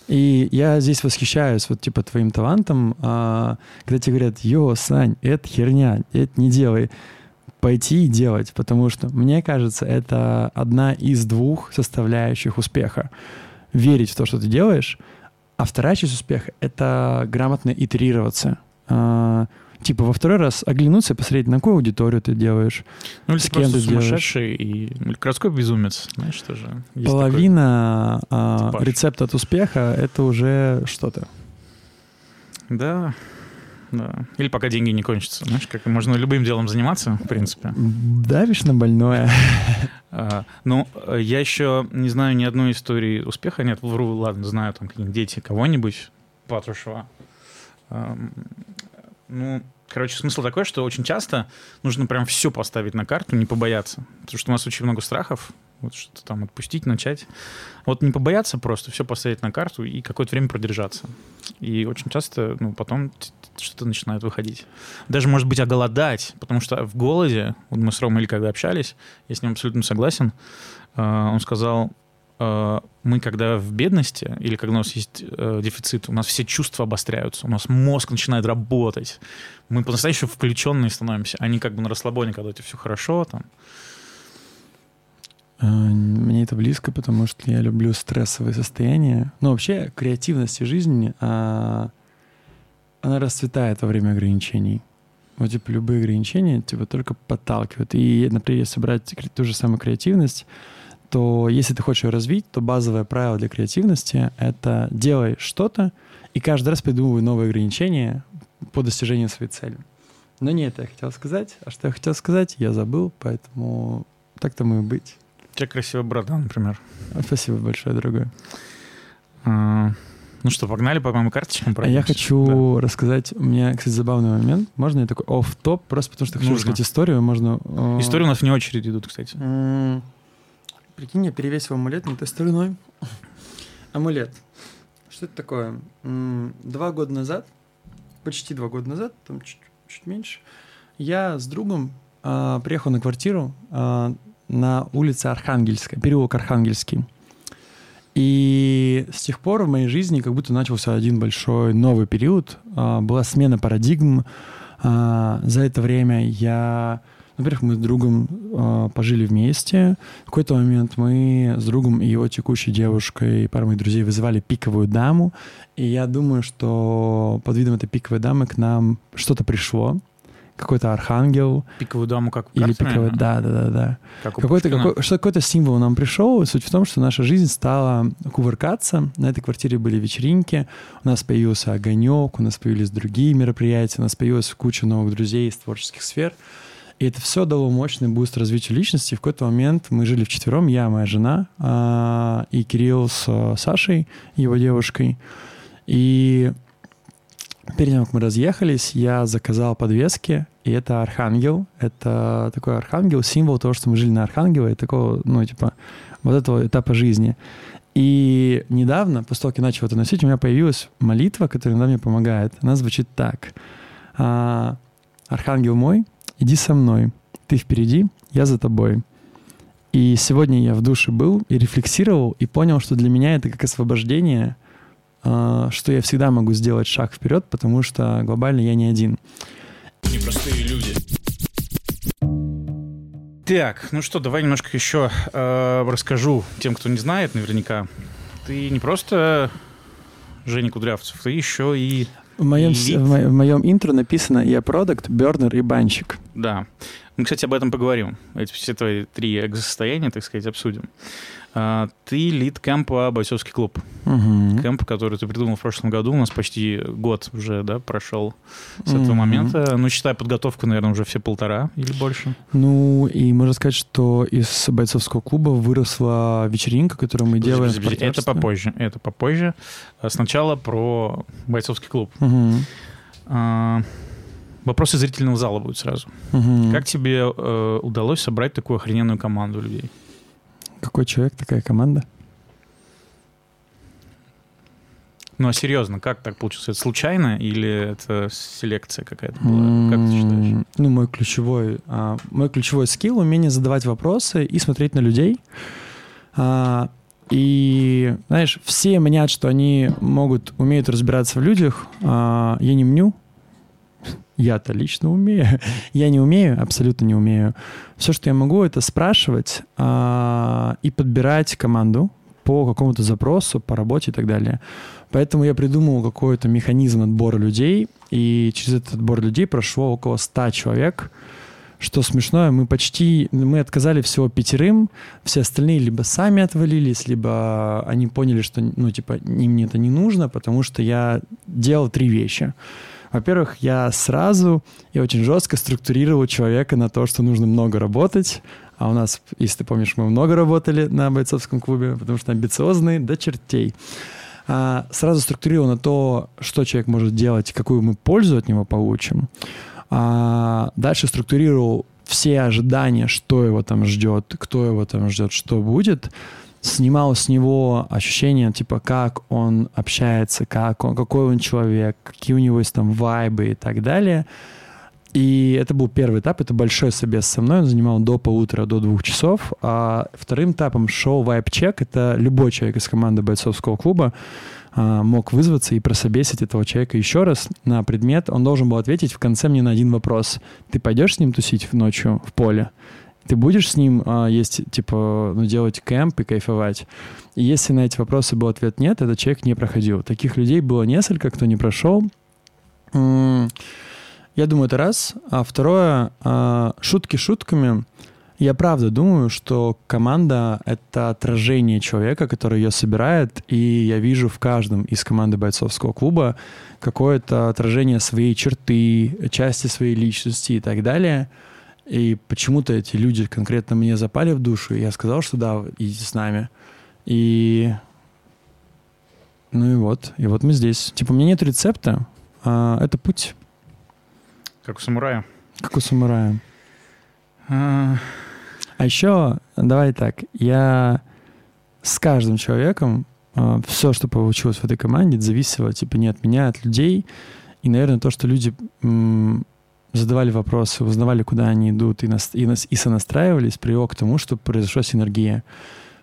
И я здесь восхищаюсь вот типа твоим талантом, а, когда тебе говорят, йо, Сань, это херня, это не делай. Пойти и делать, потому что, мне кажется, это одна из двух составляющих успеха. Верить в то, что ты делаешь, а вторая часть успеха — это грамотно итерироваться. А, типа во второй раз оглянуться и посмотреть, на какую аудиторию ты делаешь, Ну, или с кем ты делаешь. сумасшедший и или городской безумец, знаешь, тоже. есть Половина а, рецепта от успеха — это уже что-то. Да, да. Или пока деньги не кончатся, знаешь, как можно любым делом заниматься, в принципе. Давишь на больное. А, ну, я еще не знаю ни одной истории успеха. Нет, вру, ладно, знаю там какие-нибудь дети кого-нибудь, Патрушева. Ам, Ну, короче, смысл такой, что очень часто нужно прям все поставить на карту, не побояться. Потому что у нас очень много страхов, вот что-то там отпустить, начать. Вот не побояться просто, все поставить на карту и какое-то время продержаться. И очень часто, ну, потом что-то начинает выходить. Даже, может быть, оголодать, потому что в голоде, вот мы с Ромой когда общались, я с ним абсолютно согласен, э, он сказал, э, мы когда в бедности или когда у нас есть э, дефицит, у нас все чувства обостряются, у нас мозг начинает работать, мы по-настоящему включенные становимся, а не как бы на расслабоне, когда у тебя все хорошо, там, Мне это близко, потому что я люблю стрессовые состояния. Ну, вообще, креативность и жизнь, а, она расцветает во время ограничений. Вот, типа, любые ограничения, типа, только подталкивают. И, например, если брать ту же самую креативность, то если ты хочешь ее развить, то базовое правило для креативности — это делай что-то и каждый раз придумывай новые ограничения по достижению своей цели. Но не это я хотел сказать. А что я хотел сказать, я забыл, поэтому так тому и быть. У тебя красивая борода, например. Спасибо большое, дорогой. А, ну что, погнали по моим карточкам? А я пройдемся? хочу рассказать, у меня, кстати, забавный момент. Можно я такой оф топ просто потому что хочу Нужно. рассказать историю, можно... Да. э, Истории у нас вне очереди идут, кстати. Прикинь, я перевесил амулет на той стороной. Амулет. Что это такое? Два года назад, почти два года назад, там чуть, чуть меньше, я с другом а, приехал на квартиру а, на улице Архангельская, переулок Архангельский. И с тех пор в моей жизни как будто начался один большой новый период. А, Была смена парадигм. А, За это время я... Во-первых, мы с другом а, пожили вместе. В какой-то момент мы с другом и его текущей девушкой, парой моих друзей, вызывали пиковую даму. И я думаю, что под видом этой пиковой дамы к нам что-то пришло. Какой-то архангел. Пиковую даму как Или наверное? Да, да, да, да. Как Какой-то, какой, что какой-то символ нам пришел. Суть в том, что наша жизнь стала кувыркаться. На этой квартире были вечеринки, у нас появился огонек, у нас появились другие мероприятия, у нас появилась куча новых друзей из творческих сфер. И это все дало мощный буст развитию личности. В какой-то момент мы жили вчетвером, я, моя жена а, и Кирилл с а, Сашей, его девушкой. И перед тем, как мы разъехались, я заказал подвески, и это архангел. Это такой архангел, символ того, что мы жили на архангела, и такого, ну, типа, вот этого этапа жизни. И недавно, после того, как я начал это носить, у меня появилась молитва, которая иногда мне помогает. Она звучит так. А, «Архангел мой, иди со мной. Ты впереди, я за тобой». И сегодня я в душе был и рефлексировал, и понял, что для меня это как освобождение, что я всегда могу сделать шаг вперед, потому что глобально я не один. Непростые люди. Так, ну что, давай немножко еще э, расскажу тем, кто не знает наверняка. Ты не просто Женя Кудрявцев, ты еще и... В моем, в мо- в моем интро написано «Я продукт, бернер и банщик». Да. Мы, кстати, об этом поговорим. Эти все твои три эго-состояния, так сказать, обсудим. А, ты лид кемпа «Бойцовский клуб». Мгм. Кемп, который ты придумал в прошлом году. У нас почти год уже, да, прошел с этого Мгм. момента. Ну, считай подготовку, наверное, уже все полтора или больше. Ну, и можно сказать, что из бойцовского клуба выросла вечеринка, которую мы делаем в Подожди, подожди, Это попозже. Это попозже. А Сначала про бойцовский клуб. Мгм. А, Вопросы зрительного зала будут сразу. Мгм. Как тебе э, удалось собрать такую охрененную команду людей? Какой человек, такая команда? Ну, а серьезно, как так получилось? Это случайно или это селекция какая-то была? Как ты считаешь? Ну, мой ключевой, а, мой ключевой скилл — умение задавать вопросы и смотреть на людей. А, И, знаешь, все мнят, что они могут, умеют разбираться в людях. А, Я не мню. Я-то лично умею. Я не умею, абсолютно не умею. Все, что я могу, это спрашивать а, и подбирать команду по какому-то запросу, по работе и так далее. Поэтому я придумал какой-то механизм отбора людей, и через этот отбор людей прошло около 100 человек. Что смешное, мы почти, мы отказали всего пятерым, все остальные либо сами отвалились, либо они поняли, что, ну, типа, им это не нужно, потому что я делал три вещи. Во-первых, я сразу и очень жестко структурировал человека на то, что нужно много работать. А у нас, если ты помнишь, мы много работали на бойцовском клубе, потому что амбициозные до чертей. А, сразу структурировал на то, что человек может делать, какую мы пользу от него получим. А, дальше структурировал все ожидания, что его там ждет, кто его там ждет, что будет. Снимал с него ощущение, типа, как он общается, как он, какой он человек, какие у него есть там вайбы и так далее. И это был первый этап, это большой собес со мной, он занимал до полутора, до двух часов. А вторым этапом шел вайп-чек, это любой человек из команды бойцовского клуба а, мог вызваться и прособесить этого человека еще раз на предмет. Он должен был ответить в конце мне на один вопрос. Ты пойдешь с ним тусить ночью в поле? Ты будешь с ним а, есть, типа, ну, делать кемп и кайфовать? И если на эти вопросы был ответ нет, этот человек не проходил. Таких людей было несколько, кто не прошел. Я думаю, это раз. А второе, а, шутки шутками. Я правда думаю, что команда — это отражение человека, который ее собирает, и я вижу в каждом из команды бойцовского клуба какое-то отражение своей черты, части своей личности и так далее. И почему-то эти люди конкретно мне запали в душу, и я сказал, что да, идите с нами. И ну и вот, и вот мы здесь. Типа, у меня нет рецепта, а это путь. Как у самурая. Как у самурая. А, А еще, давай так, я с каждым человеком все, что получилось в этой команде, зависело типа не от меня, а от людей. И, наверное, то, что люди м, задавали вопросы, узнавали, куда они идут и, нас, и, нас, и сонастраивались, привело к тому, что произошла синергия.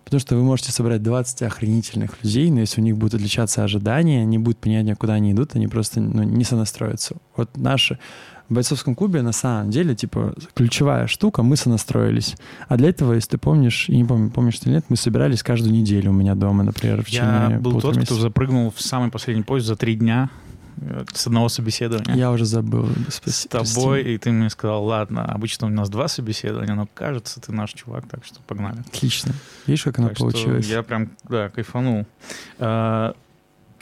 Потому что вы можете собрать 20 охренительных людей, но если у них будут отличаться ожидания, не будет понятия, куда они идут, они просто ну, не сонастроятся. Вот наши в бойцовском клубе на самом деле, типа, ключевая штука, мы сонастроились. А для этого, если ты помнишь, и не помню, помнишь ты или нет, мы собирались каждую неделю у меня дома, например, в Я течение был полутора тот, кто месяцев. запрыгнул в самый последний поезд за три дня с одного собеседования. Я уже забыл. с тобой, и ты мне сказал, ладно, обычно у нас два собеседования, но кажется, ты наш чувак, так что погнали. Отлично. Видишь, как оно Так получилось? я прям, да, кайфанул. А,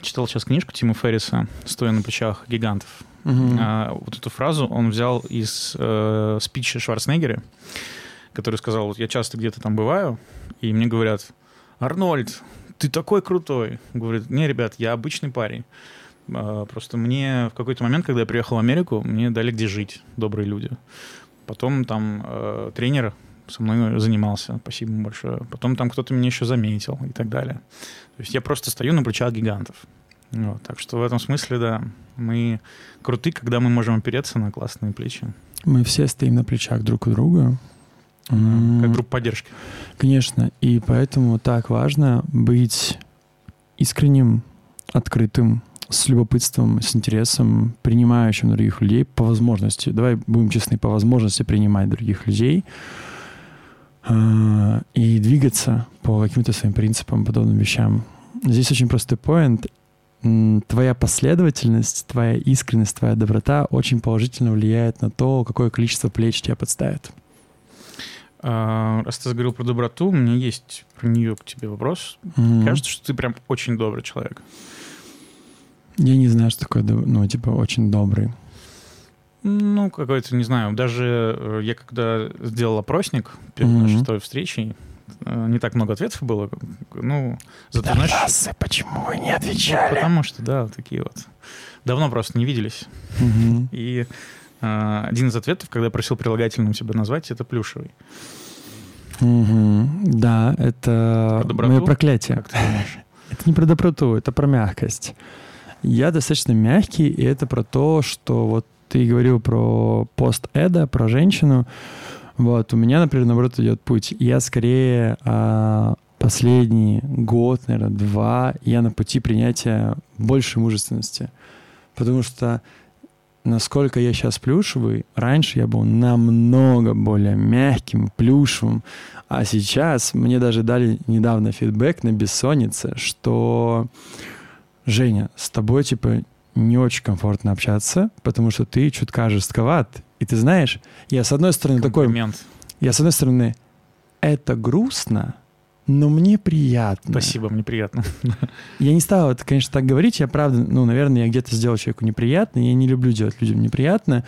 Читал сейчас книжку Тима Ферриса «Стоя на плечах гигантов». Мгм. А, вот эту фразу он взял из э, спича Шварценеггера, который сказал, вот я часто где-то там бываю, и мне говорят, Арнольд, ты такой крутой. Говорит, не, ребят, я обычный парень. А, Просто мне в какой-то момент, когда я приехал в Америку, мне дали где жить добрые люди. Потом там э, тренер со мной занимался, спасибо ему большое. Потом там кто-то меня еще заметил и так далее. То есть я просто стою на плечах гигантов. Вот, так что в этом смысле, да, мы круты, когда мы можем опереться на классные плечи. Мы все стоим на плечах друг у друга. Как группа поддержки. Конечно. И поэтому так важно быть искренним, открытым, с любопытством, с интересом, принимающим других людей по возможности. Давай будем честны, по возможности принимать других людей а, и двигаться по каким-то своим принципам, подобным вещам. Здесь очень простой поинт. Твоя последовательность, твоя искренность, твоя доброта очень положительно влияет на то, какое количество плеч тебя подставят. А, раз ты заговорил про доброту, у меня есть про нее к тебе вопрос. Мгм. Кажется, что ты прям очень добрый человек. Я не знаю, что такое, ну, типа, очень добрый. Ну, какой-то, не знаю, даже э, я когда сделал опросник перед Мгм. нашей второй встречей, э, не так много ответов было. Ну, зато, знаешь, почему вы не ну, потому что, да, такие вот. Давно просто не виделись. Мгм. И э, один из ответов, когда я просил прилагательным тебя назвать, это плюшевый. Мгм. Да, это Про доброту? мое проклятие. Как ты думаешь? Это не про доброту, это про мягкость. Я достаточно мягкий, и это про то, что вот ты говорил про пост Эда, про женщину. Вот, у меня, например, наоборот, идет путь. Я скорее а, последний год, наверное, два, я на пути принятия большей мужественности. Потому что насколько я сейчас плюшевый, раньше я был намного более мягким, плюшевым, а сейчас мне даже дали недавно фидбэк на бессоннице, что Женя, с тобой типа не очень комфортно общаться, потому что ты чутка жестковат. И ты знаешь, я с одной стороны такой, Комплимент. я с одной стороны, это грустно, но мне приятно. Спасибо, мне приятно. Я не стал это, конечно, так говорить. Я правда, ну, наверное, я где-то сделал человеку неприятно. Я не люблю делать людям неприятно.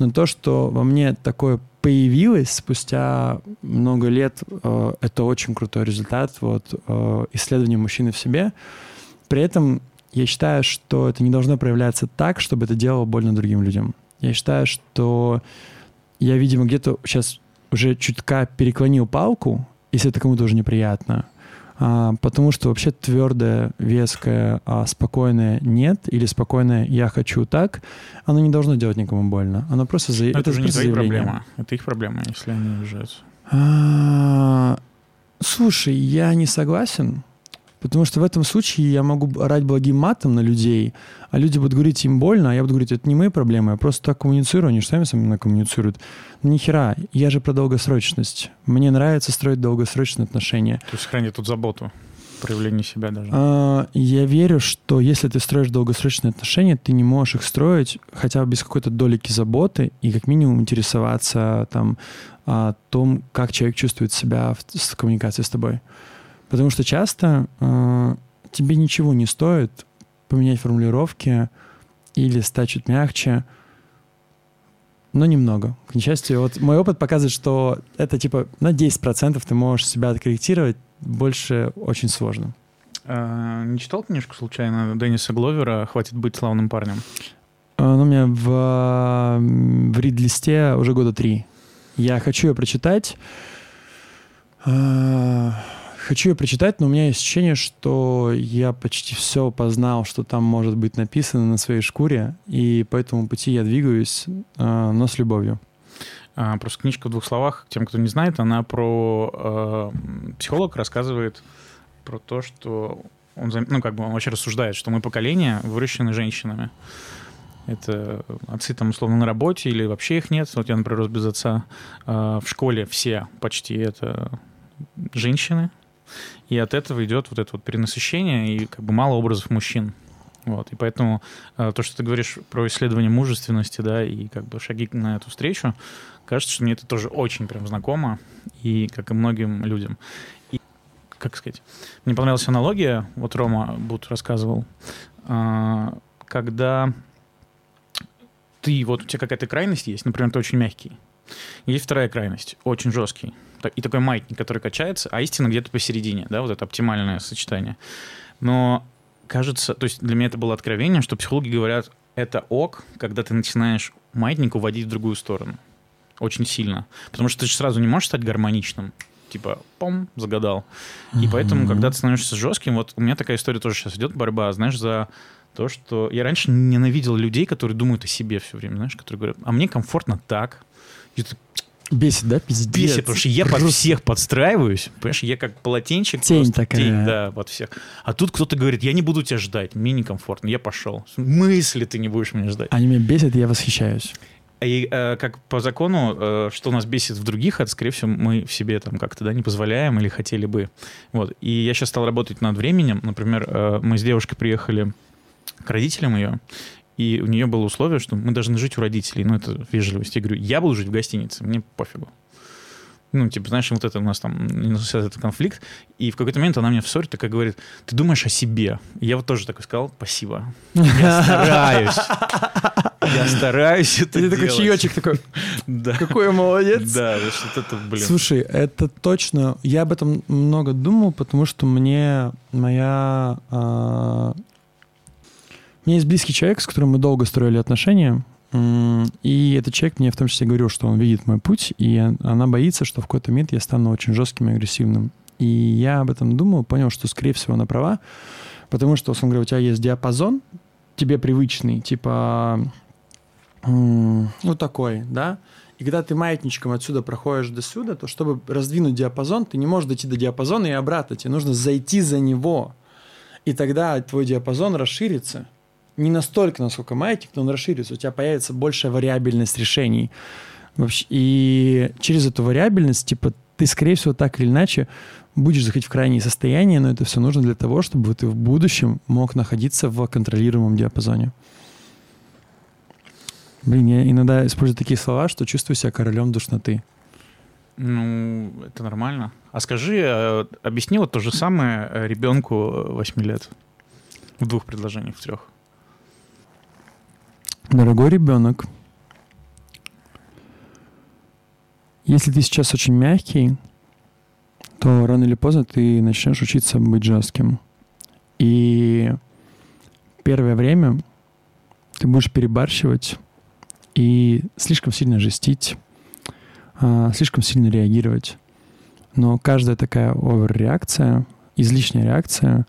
Но то, что во мне такое появилось спустя много лет, э, это очень крутой результат вот, э, исследования мужчины в себе. При этом я считаю, что это не должно проявляться так, чтобы это делало больно другим людям. Я считаю, что я, видимо, где-то сейчас уже чутка переклонил палку, если это кому-то уже неприятно. А, потому что вообще твердое, веское, а спокойное нет или спокойное я хочу так, оно не должно делать никому больно. Оно просто за... Это, это уже не твоя проблема. Это их проблема, если они обижаются. А, Слушай, я не согласен, потому что в этом случае я могу орать благим матом на людей, а люди будут говорить им больно, а я буду говорить, это не мои проблемы, я просто так коммуницирую, они же сами со мной коммуницируют. Ну ни хера, я же про долгосрочность. Мне нравится строить долгосрочные отношения. То есть сохранить тут заботу, проявление себя даже. А, Я верю, что если ты строишь долгосрочные отношения, ты не можешь их строить хотя бы без какой-то долики заботы и как минимум интересоваться там о том, как человек чувствует себя в, с коммуникацией с тобой. Потому что часто э, тебе ничего не стоит поменять формулировки или стать чуть мягче, но немного. К несчастью, вот мой опыт показывает, что это типа на 10% ты можешь себя откорректировать, больше очень сложно. А, не читал книжку случайно Денниса Гловера «Хватит быть славным парнем»? А, Ну, у меня в, в рид-листе уже года три. Я хочу ее прочитать. Хочу ее прочитать, но у меня есть ощущение, что я почти все познал, что там может быть написано на своей шкуре, и по этому пути я двигаюсь, а, но с любовью. А, просто книжка в двух словах, тем, кто не знает, она про... э, психолог рассказывает про то, что он, ну, как бы он вообще рассуждает, что мы поколение выращены женщинами. Это отцы там условно на работе или вообще их нет. Вот я, например, рос без отца. В школе все почти это женщины. И от этого идет вот это вот перенасыщение и как бы мало образов мужчин. Вот, и поэтому э, то, что ты говоришь про исследование мужественности, да, и как бы шаги на эту встречу, кажется, что мне это тоже очень прям знакомо, и как и многим людям. И, как сказать, мне понравилась аналогия, вот Рома Бут рассказывал, а, когда ты, вот у тебя какая-то крайность есть, например, ты очень мягкий, есть вторая крайность, очень жесткий, и такой маятник, который качается, а истина где-то посередине, да, вот это оптимальное сочетание. Но кажется, то есть для меня это было откровение, что психологи говорят, это ок, когда ты начинаешь маятник уводить в другую сторону. Очень сильно. Потому что ты же сразу не можешь стать гармоничным. Типа, пом, загадал. И поэтому, Мгм. когда ты становишься жестким, вот у меня такая история тоже сейчас идет, борьба, знаешь, за то, что я раньше ненавидел людей, которые думают о себе все время, знаешь, которые говорят, а мне комфортно так. Ты Бесит, да, пиздец? бесит, потому что я под Просто всех подстраиваюсь, понимаешь, я как полотенчик. Тень просто, такая. Тень, да, под всех. А тут кто-то говорит, я не буду тебя ждать, мне некомфортно, я пошел. В смысле ты не будешь меня ждать? Они меня бесят, я восхищаюсь. И э, как по закону, э, что нас бесит в других, это, скорее всего, мы в себе там как-то да, не позволяем или хотели бы. Вот. И я сейчас стал работать над временем. Например, э, мы с девушкой приехали к родителям ее, и у нее было условие, что мы должны жить у родителей. Ну, это вежливость. Я говорю, я буду жить в гостинице, мне пофигу. Ну, типа, знаешь, вот это у нас там этот конфликт. И в какой-то момент она мне в ссоре такая говорит, ты думаешь о себе? И я вот тоже такой сказал, спасибо. Я стараюсь. Я стараюсь это Ты такой чаечек такой, Да. какой молодец. Да, вот это, блин. Слушай, это точно. Я об этом много думал, потому что мне моя... У меня есть близкий человек, с которым мы долго строили отношения. И этот человек мне в том числе говорил, что он видит мой путь, и он- она боится, что в какой-то момент я стану очень жестким и агрессивным. И я об этом думал, понял, что, скорее всего, она права, потому что, условно говоря, у тебя есть диапазон, тебе привычный, типа вот такой, да, и когда ты маятничком отсюда проходишь до сюда, то чтобы раздвинуть диапазон, ты не можешь дойти до диапазона и обратно. Тебе нужно зайти за него. И тогда твой диапазон расширится. Не настолько, насколько маятник, но он расширится. У тебя появится большая вариабельность решений. И через эту вариабельность, типа, ты, скорее всего, так или иначе будешь заходить в крайние состояния, но это все нужно для того, чтобы ты в будущем мог находиться в контролируемом диапазоне. Блин, я иногда использую такие слова, что чувствую себя королем душноты. Ну, это нормально. А скажи, э, объясни вот то же самое э, ребенку 8 лет. В двух предложениях, в трех. Дорогой ребенок, если ты сейчас очень мягкий, то рано или поздно ты начнешь учиться быть жестким. И первое время ты будешь перебарщивать и слишком сильно жестить, а, слишком сильно реагировать. Но каждая такая оверреакция излишняя реакция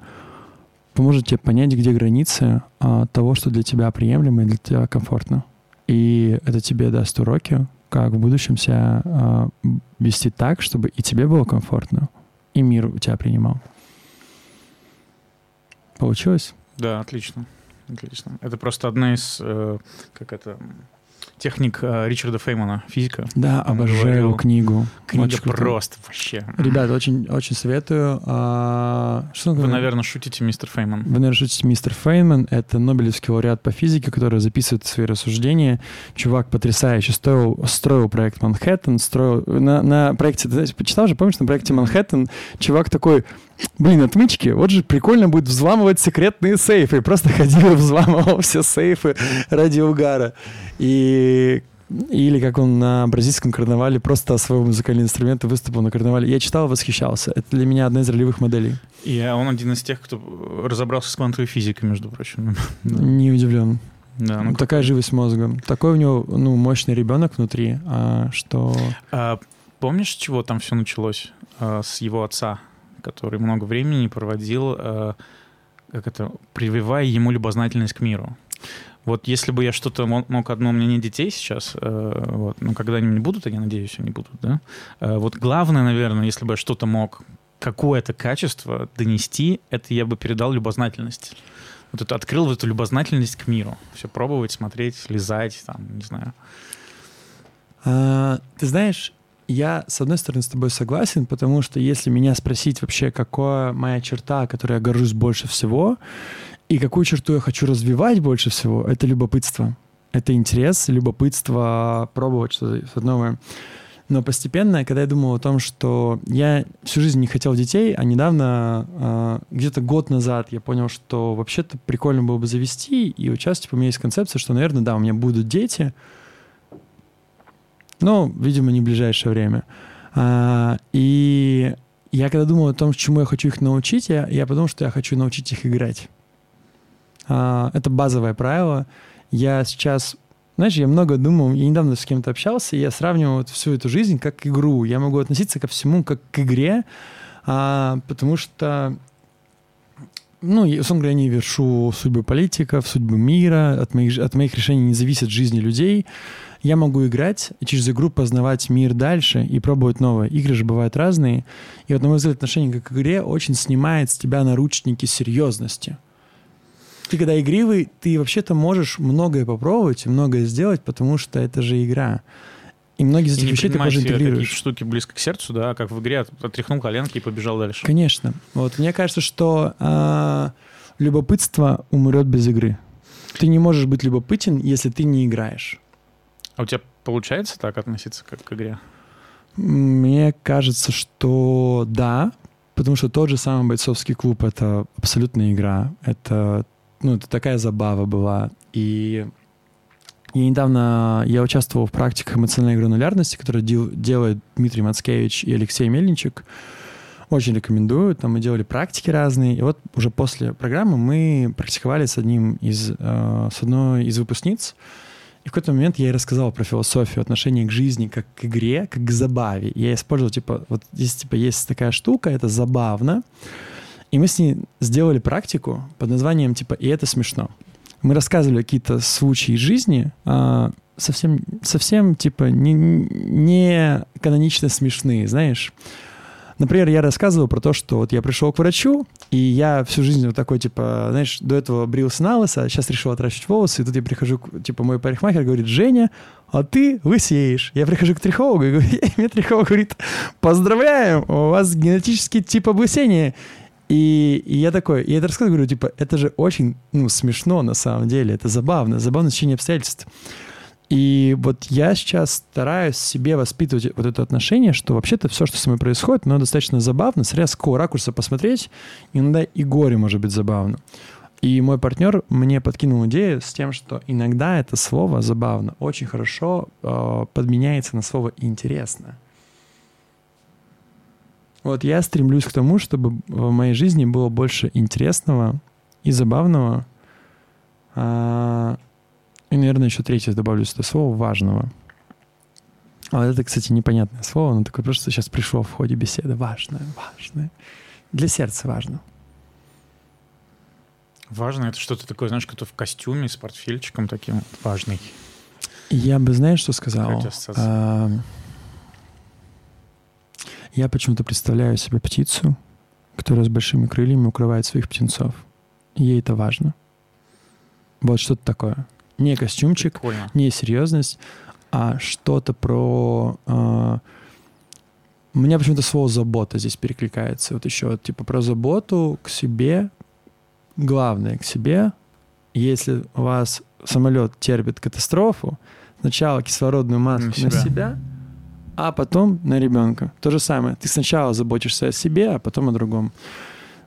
поможет тебе понять, где границы а, того, что для тебя приемлемо и для тебя комфортно. И это тебе даст уроки, как в будущем себя а, вести так, чтобы и тебе было комфортно, и мир у тебя принимал. Получилось? Да, отлично. Отлично. Это просто одна из, э, как это, техник э, Ричарда Феймана, физика. Да, Он обожаю говорил, книгу. Книга Очень круто. просто вообще. Ребят, очень, очень советую. А, что Вы, наверное, шутите, мистер Фейман. Вы, наверное, шутите, мистер Фейнман. Это Нобелевский лауреат по физике, который записывает свои рассуждения. Чувак потрясающий. Строил, строил проект Манхэттен. Строил... На, на проекте... Ты знаешь, почитал же, помнишь, на проекте Манхэттен чувак такой... Блин, отмычки. Вот же прикольно будет взламывать секретные сейфы. Просто ходил и взламывал все сейфы ради угара. И или как он на бразильском карнавале просто своего музыкального инструмента выступил на карнавале. Я читал, восхищался. Это для меня одна из ролевых моделей. И он один из тех, кто разобрался с квантовой физикой, между прочим. Не удивлен. Да, ну, Такая живость мозга. Такой у него, ну, мощный ребенок внутри, а, что... А помнишь, с чего там все началось? А, с его отца, который много времени проводил, а, как это, прививая ему любознательность к миру. Вот если бы я что-то мог, одно, у меня нет детей сейчас, э, вот, но когда-нибудь будут, я надеюсь, они будут, да? Э, вот главное, наверное, если бы я что-то мог, какое-то качество донести, это я бы передал любознательность. Вот это открыл вот эту любознательность к миру. Все пробовать, смотреть, лизать, там, не знаю. А, ты знаешь, я, с одной стороны, с тобой согласен, потому что если меня спросить вообще, какая моя черта, которой я горжусь больше всего, и какую черту я хочу развивать больше всего, это любопытство. Это интерес, любопытство, пробовать что-то новое. Но постепенно, когда я думал о том, что я всю жизнь не хотел детей, а недавно, э, где-то год назад, я понял, что вообще-то прикольно было бы завести, и вот сейчас, типа, у меня есть концепция, что, наверное, да, у меня будут дети, но, видимо, не в ближайшее время. А, и я когда думал о том, чему я хочу их научить, я, я подумал, что я хочу научить их играть. А, это базовое правило. Я сейчас знаешь, я много думал, я недавно с кем-то общался, и я сравнивал вот всю эту жизнь как игру. Я могу относиться ко всему как к игре, а, потому что, ну, условно говоря, я не вершу судьбы политиков, судьбы мира, от моих, от моих решений не зависит жизни людей. Я могу играть и через игру познавать мир дальше и пробовать новое. Игры же бывают разные. И вот, на мой взгляд, отношение к игре очень снимает с тебя наручники серьезности ты когда игривый, ты вообще-то можешь многое попробовать и многое сделать, потому что это же игра. И многие из этих вещей ты тоже интегрируешь. какие-то штуки близко к сердцу, да, как в игре, от- отряхнул коленки и побежал дальше. Конечно. Вот мне кажется, что а, любопытство умрет без игры. Ты не можешь быть любопытен, если ты не играешь. А у тебя получается так относиться как к игре? Мне кажется, что да, потому что тот же самый бойцовский клуб — это абсолютная игра. Это, ну, это такая забава была. И я недавно я участвовал в практиках эмоциональной гранулярности, которую дел- делает Дмитрий Мацкевич и Алексей Мельничек. Очень рекомендую. Там мы делали практики разные. И вот уже после программы мы практиковали с одним из, э, с одной из выпускниц. И в какой-то момент я ей рассказал про философию отношения к жизни как к игре, как к забаве. Я использовал, типа, вот здесь, типа, есть такая штука, это забавно. И мы с ней сделали практику под названием, типа, «И это смешно». Мы рассказывали какие-то случаи из жизни, а, совсем, совсем, типа, не, не канонично смешные, знаешь. Например, я рассказывал про то, что вот я пришел к врачу, и я всю жизнь вот такой, типа, знаешь, до этого брился на лысо, а сейчас решил отращивать волосы, и тут я прихожу, типа, мой парикмахер говорит, Женя, а ты лысеешь. Я прихожу к трихологу, и говорю, мне трихолог говорит, поздравляем, у вас генетический тип облысения. И, и я такой, я это рассказываю, говорю, типа, это же очень, ну, смешно на самом деле, это забавно, забавное течение обстоятельств. И вот я сейчас стараюсь себе воспитывать вот это отношение, что вообще-то все, что со мной происходит, оно достаточно забавно, с какого ракурса посмотреть, иногда и горе может быть забавно. И мой партнер мне подкинул идею с тем, что иногда это слово забавно очень хорошо э, подменяется на слово интересно. Вот я стремлюсь к тому, чтобы в моей жизни было больше интересного и забавного. а, и, наверное, еще третье добавлю сюда слово важного. А вот это, кстати, непонятное слово, оно такое просто сейчас пришло в ходе беседы. Важное, важное. Для сердца важно. Важно, это что-то такое, знаешь, кто в костюме с портфельчиком таким важный. Я бы, знаешь, что сказал? А, Я почему-то представляю себе птицу, которая с большими крыльями укрывает своих птенцов. И ей это важно. Вот что-то такое. Не костюмчик, Прикольно. не серьезность, а что-то про... а, У меня почему-то слово «забота» здесь перекликается. Вот еще вот, типа про заботу к себе. Главное к себе. Если у вас самолет терпит катастрофу, сначала кислородную маску На на себя. себя, а потом на ребенка. То же самое. Ты сначала заботишься о себе, а потом о другом.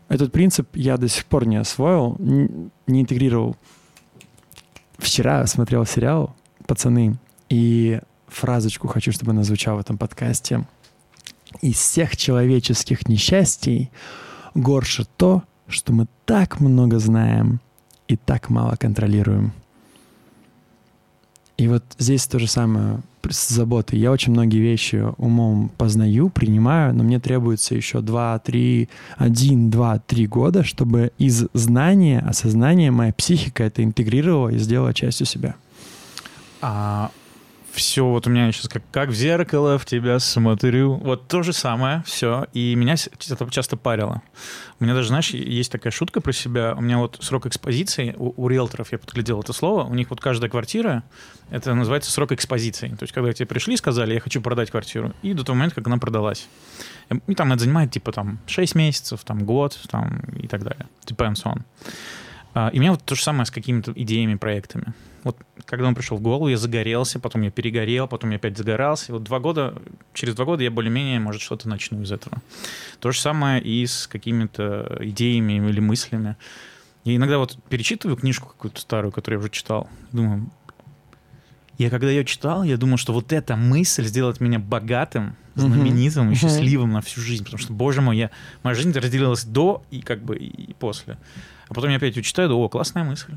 Этот принцип я до сих пор не освоил, не интегрировал. Вчера смотрел сериал «Пацаны», и фразочку хочу, чтобы она звучала в этом подкасте. Из всех человеческих несчастий горше то, что мы так много знаем и так мало контролируем. И вот здесь то же самое с заботой. Я очень многие вещи умом познаю, принимаю, но мне требуется еще 2, 3, 1, 2, 3 года, чтобы из знания, осознания моя психика это интегрировала и сделала частью себя. А все, вот у меня сейчас как, как в зеркало в тебя смотрю. Вот то же самое, все. И меня это часто парило. У меня даже, знаешь, есть такая шутка про себя. У меня вот срок экспозиции, у, у риэлторов я подглядел это слово, у них вот каждая квартира, это называется срок экспозиции. То есть, когда тебе пришли сказали, я хочу продать квартиру, и до того момента, как она продалась. И там это занимает, типа, там, 6 месяцев, там, год, там, и так далее. Depends on. А, И у меня вот то же самое с какими-то идеями, проектами. Вот когда он пришел в голову, я загорелся, потом я перегорел, потом я опять загорался. И вот два года, через два года я более-менее, может, что-то начну из этого. То же самое и с какими-то идеями или мыслями. Я иногда вот перечитываю книжку какую-то старую, которую я уже читал, думаю, я когда ее читал, я думал, что вот эта мысль сделает меня богатым, знаменитым и счастливым на всю жизнь. Потому что, боже мой, я, моя жизнь разделилась до и как бы и после. А потом я опять ее читаю, думаю, о, классная мысль.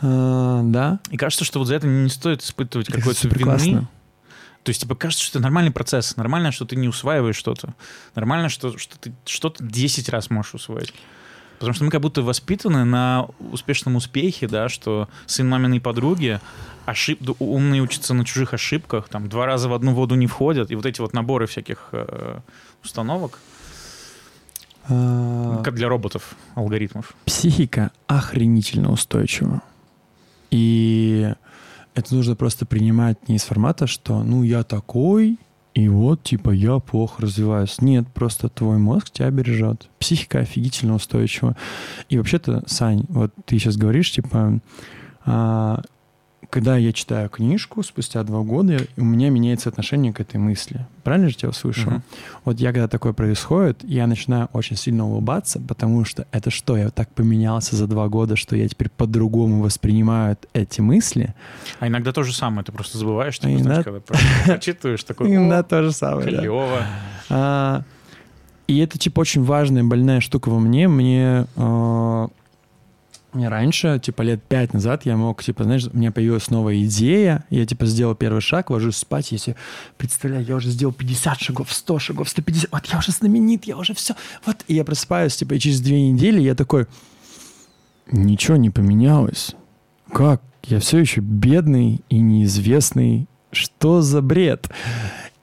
А, да, И кажется, что вот за это не стоит испытывать какой-то вины. классно. То есть, типа, кажется, что это нормальный процесс. Нормально, что ты не усваиваешь что-то. Нормально, что, что ты что-то 10 раз можешь усвоить. Потому что мы как будто воспитаны на успешном успехе, да, что сын маминой подруги, ошиб... умные учатся на чужих ошибках, там, два раза в одну воду не входят, и вот эти вот наборы всяких э, установок, как для роботов, алгоритмов. психика охренительно устойчива. И это нужно просто принимать не из формата, что ну я такой, и вот типа я плохо развиваюсь. Нет, просто твой мозг тебя бережет. Психика офигительно устойчива. И вообще-то, Сань, вот ты сейчас говоришь, типа, а, когда я читаю книжку спустя два года, у меня меняется отношение к этой мысли. Правильно же тебя услышал? Мгм. Вот я, когда такое происходит, я начинаю очень сильно улыбаться, потому что это что, я так поменялся за два года, что я теперь по-другому воспринимаю эти мысли. А иногда то же самое, ты просто забываешь, А типа, знаешь, иногда- когда про- прочитываешь, такой, Иногда то же самое. клево. А, и это, типа, очень важная, больная штука во мне. Мне, а, мне раньше, типа, лет пять назад я мог, типа, знаешь, у меня появилась новая идея, я, типа, сделал первый шаг, ложусь спать, себе представляю, я уже сделал 50 шагов, 100 шагов, 150, вот я уже знаменит, я уже все, вот, и я просыпаюсь, типа, и через две недели я такой, ничего не поменялось. Как? Я все еще бедный и неизвестный. Что за бред?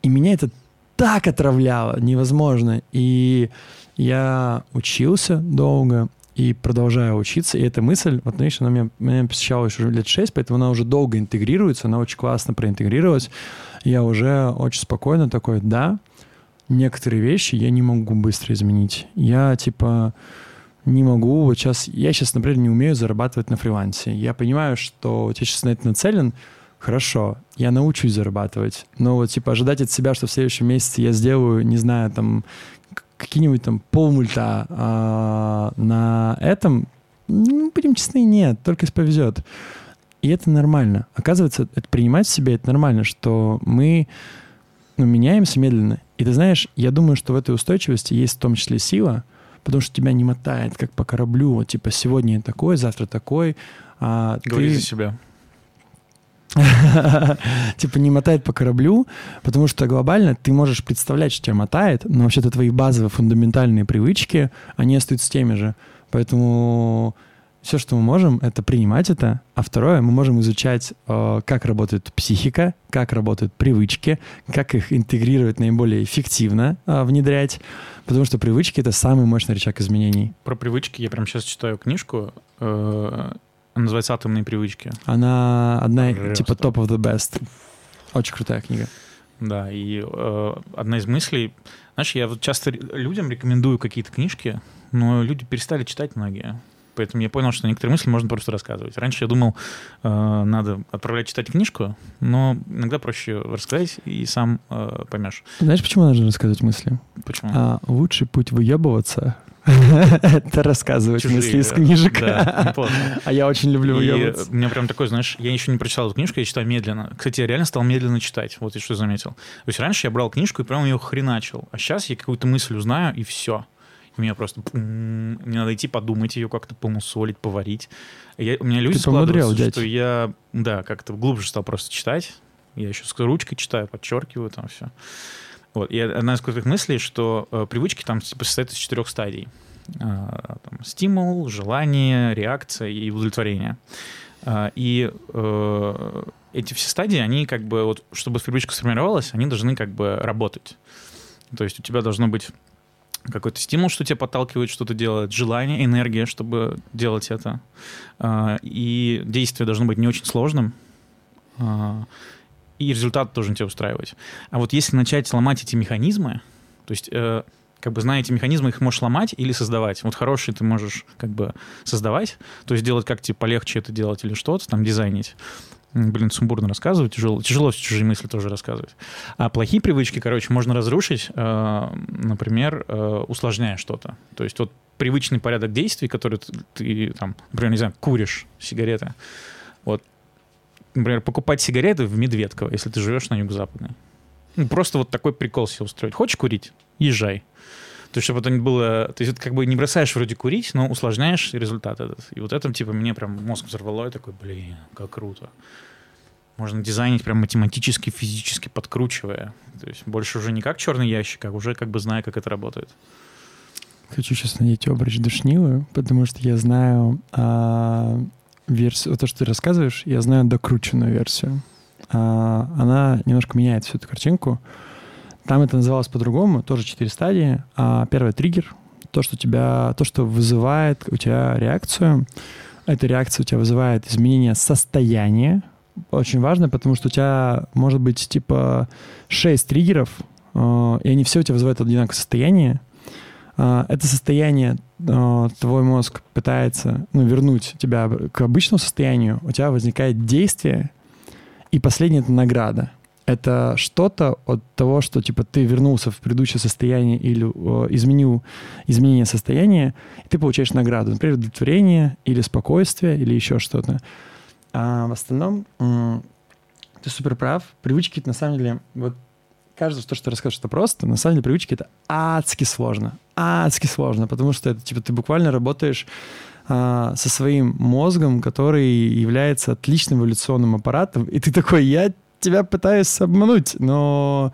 И меня это так отравляло, невозможно. И я учился долго и продолжаю учиться. И эта мысль, вот, знаешь, она меня, меня посещала еще лет шесть, поэтому она уже долго интегрируется, она очень классно проинтегрировалась. Я уже очень спокойно такой, да, некоторые вещи я не могу быстро изменить. Я, типа, не могу, вот сейчас, я сейчас, например, не умею зарабатывать на фрилансе. Я понимаю, что я сейчас на это нацелен, хорошо, я научусь зарабатывать, но вот, типа, ожидать от себя, что в следующем месяце я сделаю, не знаю, там, какие-нибудь там полмульта а, на этом, ну, будем честны, нет, только повезет. И это нормально. Оказывается, это принимать в себе, это нормально, что мы ну, меняемся медленно. И ты знаешь, я думаю, что в этой устойчивости есть в том числе сила, потому что тебя не мотает, как по кораблю. Типа, сегодня такой, завтра такой. А Говори ты... за себя. Типа не мотает по кораблю, потому что глобально ты можешь представлять, что тебя мотает, но вообще-то твои базовые фундаментальные привычки, они остаются теми же. Поэтому все, что мы можем, это принимать это. А второе, мы можем изучать, э, как работает психика, как работают привычки, как их интегрировать наиболее эффективно, э, внедрять. Потому что привычки — это самый мощный рычаг изменений. Про привычки я прямо сейчас читаю книжку. Она называется «Атомные привычки». Она одна, Просто. типа, top of the best. Очень крутая книга. Да, и э, одна из мыслей... Знаешь, я вот часто людям рекомендую какие-то книжки, но люди перестали читать многие. Поэтому я понял, что некоторые мысли можно просто рассказывать. Раньше я думал, э, надо отправлять читать книжку, но иногда проще рассказать и сам э, поймешь. Знаешь, почему нужно рассказывать мысли? Почему. А лучший путь выебываться — это рассказывать Чужие, мысли из книжек. Да. А я очень люблю выебываться. у меня прям такой, знаешь, я еще не прочитал эту книжку, я читаю медленно. Кстати, я реально стал медленно читать, вот я что заметил. То есть раньше я брал книжку и прям ее хреначил, а сейчас я какую-то мысль узнаю, и все. Меня просто... Мне надо идти подумать ее, как-то помусолить, поварить. Я- у меня люди Ты помудрел, складываются, дядь. что я, да, как-то глубже стал просто читать. Я еще с ручкой читаю, подчеркиваю там все. Вот. И одна из крутых мыслей, что э, привычки там типа, состоят из четырех стадий. А, там, стимул, желание, реакция и удовлетворение. А, И э, эти все стадии, они как бы, вот, чтобы привычка сформировалась, они должны как бы работать. То есть у тебя должно быть какой-то стимул, что тебя подталкивает что-то делать, желание, энергия, чтобы делать это. А, И действие должно быть не очень сложным. А, И результат должен тебя устраивать. А вот если начать ломать эти механизмы, то есть э, как бы зная эти механизмы, их можешь ломать или создавать. Вот хорошие ты можешь как бы создавать, то есть делать как тебе полегче это делать или что-то, там дизайнить. Блин, сумбурно рассказывать, тяжело, тяжело все чужие мысли тоже рассказывать. А плохие привычки, короче, можно разрушить, э, например, э, усложняя что-то. То есть вот привычный порядок действий, который ты, ты, там, например, не знаю, куришь сигареты. Вот, например, покупать сигареты в Медведково, если ты живешь на юго-западной. Ну, просто вот такой прикол себе устроить. Хочешь курить? Езжай. То есть, чтобы это не было... То есть, это как бы не бросаешь вроде курить, но усложняешь результат этот. И вот это, типа, мне прям мозг взорвало. Я такой, блин, как круто. Можно дизайнить прям математически, физически подкручивая. То есть, больше уже не как черный ящик, а уже как бы зная, как это работает. Хочу сейчас надеть обруч душнилую, потому что я знаю а, версию, то, что ты рассказываешь, я знаю докрученную версию. А, она немножко меняет всю эту картинку. Там это называлось по-другому, тоже четыре стадии. А, первый триггер, то, что тебя, то, что вызывает у тебя реакцию. Эта реакция у тебя вызывает изменение состояния. Очень важно, потому что у тебя может быть типа 6 триггеров, э, и они все у тебя вызывают одинаковое состояние. А, это состояние а, твой мозг пытается ну, вернуть тебя к обычному состоянию, у тебя возникает действие, и последнее — это награда. Это что-то от того, что типа ты вернулся в предыдущее состояние или э, изменил изменение состояния, и ты получаешь награду, например, удовлетворение или спокойствие или еще что-то. А в остальном м, ты супер прав. Привычки на самом деле вот кажется, что, что расскажешь, это просто. На самом деле привычки — это адски сложно. Адски сложно, потому что это, типа, ты буквально работаешь а, со своим мозгом, который является отличным эволюционным аппаратом, и ты такой, я тебя пытаюсь обмануть, но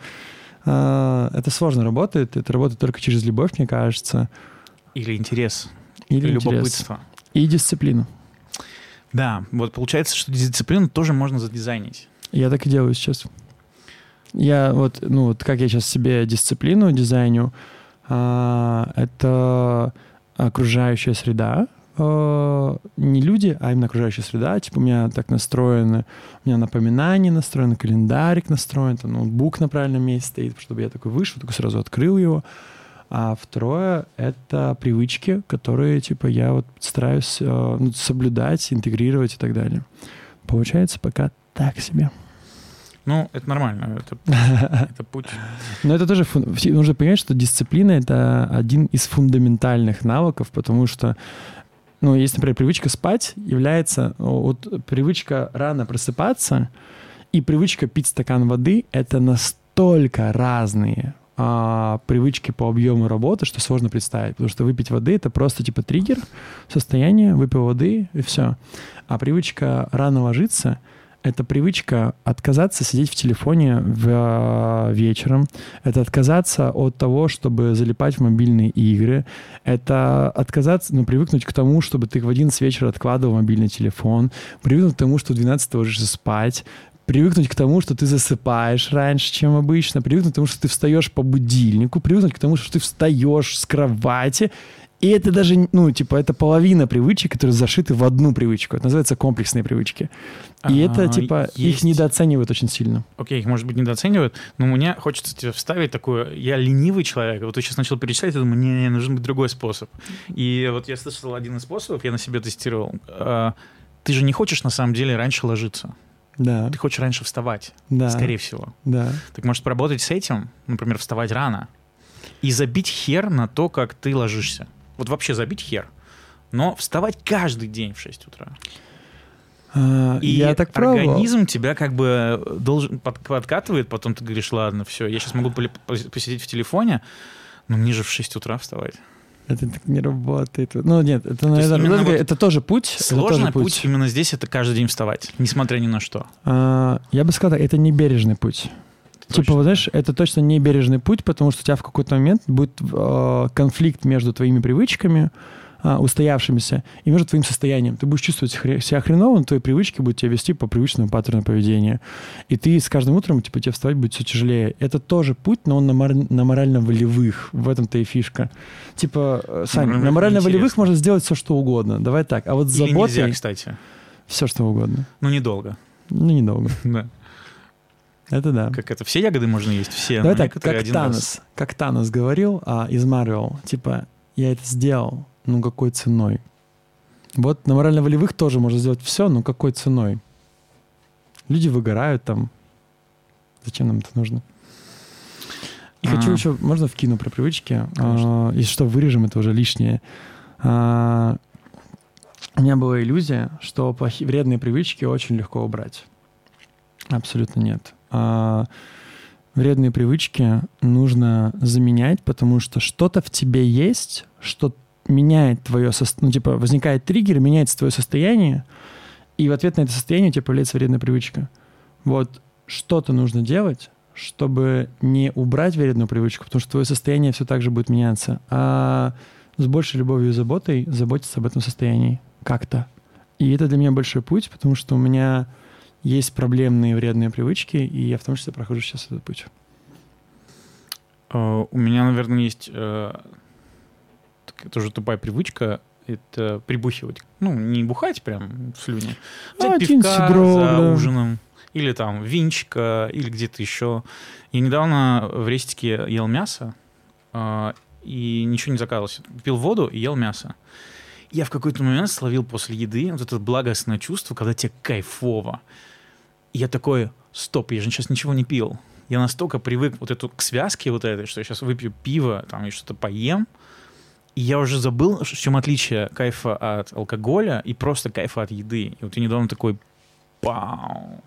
а, это сложно работает, это работает только через любовь, мне кажется, Или интерес, или или интерес. любопытство. и дисциплину. Да, вот получается, что дисциплину тоже можно задизайнить. Я так и делаю сейчас. Я вот, ну вот как я сейчас себе дисциплину дизайню, а, это окружающая среда, не люди, а именно окружающая среда. Типа у меня так настроено, у меня напоминание настроено, календарик настроен, там ноутбук на правильном месте стоит, чтобы я такой вышел, такой сразу открыл его. А второе — это привычки, которые, типа, я вот стараюсь э, ну, соблюдать, интегрировать и так далее. Получается пока так себе. Ну, это нормально, это, это путь. Но это тоже нужно понять, что дисциплина это один из фундаментальных навыков, потому что, ну, есть, например, привычка спать является вот привычка рано просыпаться и привычка пить стакан воды это настолько разные а, привычки по объему работы, что сложно представить, потому что выпить воды это просто типа триггер, состояние, выпил воды и все. А привычка рано ложиться это привычка отказаться сидеть в телефоне в, э, вечером, это отказаться от того, чтобы залипать в мобильные игры, это отказаться, ну, привыкнуть к тому, чтобы ты в 11 вечера откладывал мобильный телефон, привыкнуть к тому, что в 12 ты ложишься спать, привыкнуть к тому, что ты засыпаешь раньше, чем обычно, привыкнуть к тому, что ты встаешь по будильнику, привыкнуть к тому, что ты встаешь с кровати и это даже, ну, типа, это половина привычек, которые зашиты в одну привычку. Это называется комплексные привычки. И А, это, типа, есть. их недооценивают очень сильно. Окей, их, может быть, недооценивают, но мне хочется тебе вставить такое, я ленивый человек, вот ты сейчас начал перечислять, я думаю, не, не, нужен быть другой способ. И вот я слышал один из способов, я на себе тестировал. А, Ты же не хочешь, на самом деле, раньше ложиться. Да, Ты хочешь раньше вставать, да, скорее всего. да. Так может поработать с этим, например, вставать рано, и забить хер на то, как ты ложишься. Вот вообще забить хер. Но вставать каждый день в 6 утра. А, И я так пробовал. организм тебя как бы должен под- подкатывает, потом ты говоришь, ладно, все, я сейчас могу посидеть в телефоне, но мне же в 6 утра вставать. Это так не работает. Ну, нет, это, наверное, именно это, вот это тоже путь. Сложный тоже путь. именно здесь это каждый день вставать, несмотря ни на что. А, я бы сказал, это не бережный Типа, вот знаешь, это точно не бережный путь, потому что у тебя в какой-то момент будет э, конфликт между твоими привычками, а, устоявшимися, и между твоим состоянием. Ты будешь чувствовать себя хреново, но твои привычки будут тебя вести по привычному паттерну поведения. И ты с каждым утром, типа, тебе вставать будет все тяжелее. Это тоже путь, но он на, мор- на морально-волевых. В этом-то и фишка. Типа, э, Сань, Морально- на морально-волевых можно сделать все, что угодно. Давай так. А вот с Или заботой нельзя, кстати. все, что угодно. Ну, недолго. Ну, недолго. Да. Это да. Как это? Все ягоды можно есть? Все. Давай так, как один раз. Танос. Как Танос говорил а, из Марвел. Типа, я это сделал, ну какой ценой? Вот на морально-волевых тоже можно сделать все, но какой ценой? Люди выгорают там. Зачем нам это нужно? И хочу А. еще, можно вкину про привычки? Конечно. А, если что, вырежем, это уже лишнее. А, у меня была иллюзия, что плохие, вредные привычки очень легко убрать. Абсолютно нет. А, вредные привычки нужно заменять, потому что что-то в тебе есть, что меняет твое состояние, ну, типа, возникает триггер, меняется твое состояние, и в ответ на это состояние у тебя появляется вредная привычка. Вот что-то нужно делать, чтобы не убрать вредную привычку, потому что твое состояние все так же будет меняться, а с большей любовью и заботой заботиться об этом состоянии как-то. И это для меня большой путь, потому что у меня есть проблемные вредные привычки, и я в том числе прохожу сейчас этот путь. Э, У меня, наверное, есть э, такая тоже тупая привычка. Это прибухивать. Ну, не бухать прям в слюне. Взять А, пивка сидром, за да. ужином. Или там винчика, или где-то еще. Я недавно в рестике ел мясо, э, и ничего не заказывался. Пил воду и ел мясо. Я в какой-то момент словил после еды вот это благостное чувство, когда тебе кайфово. Я такой, стоп, я же сейчас ничего не пил. Я настолько привык вот эту к связке вот этой, что я сейчас выпью пиво там и что-то поем, и я уже забыл, в чем отличие кайфа от алкоголя и просто кайфа от еды. И вот я недавно такой, пау,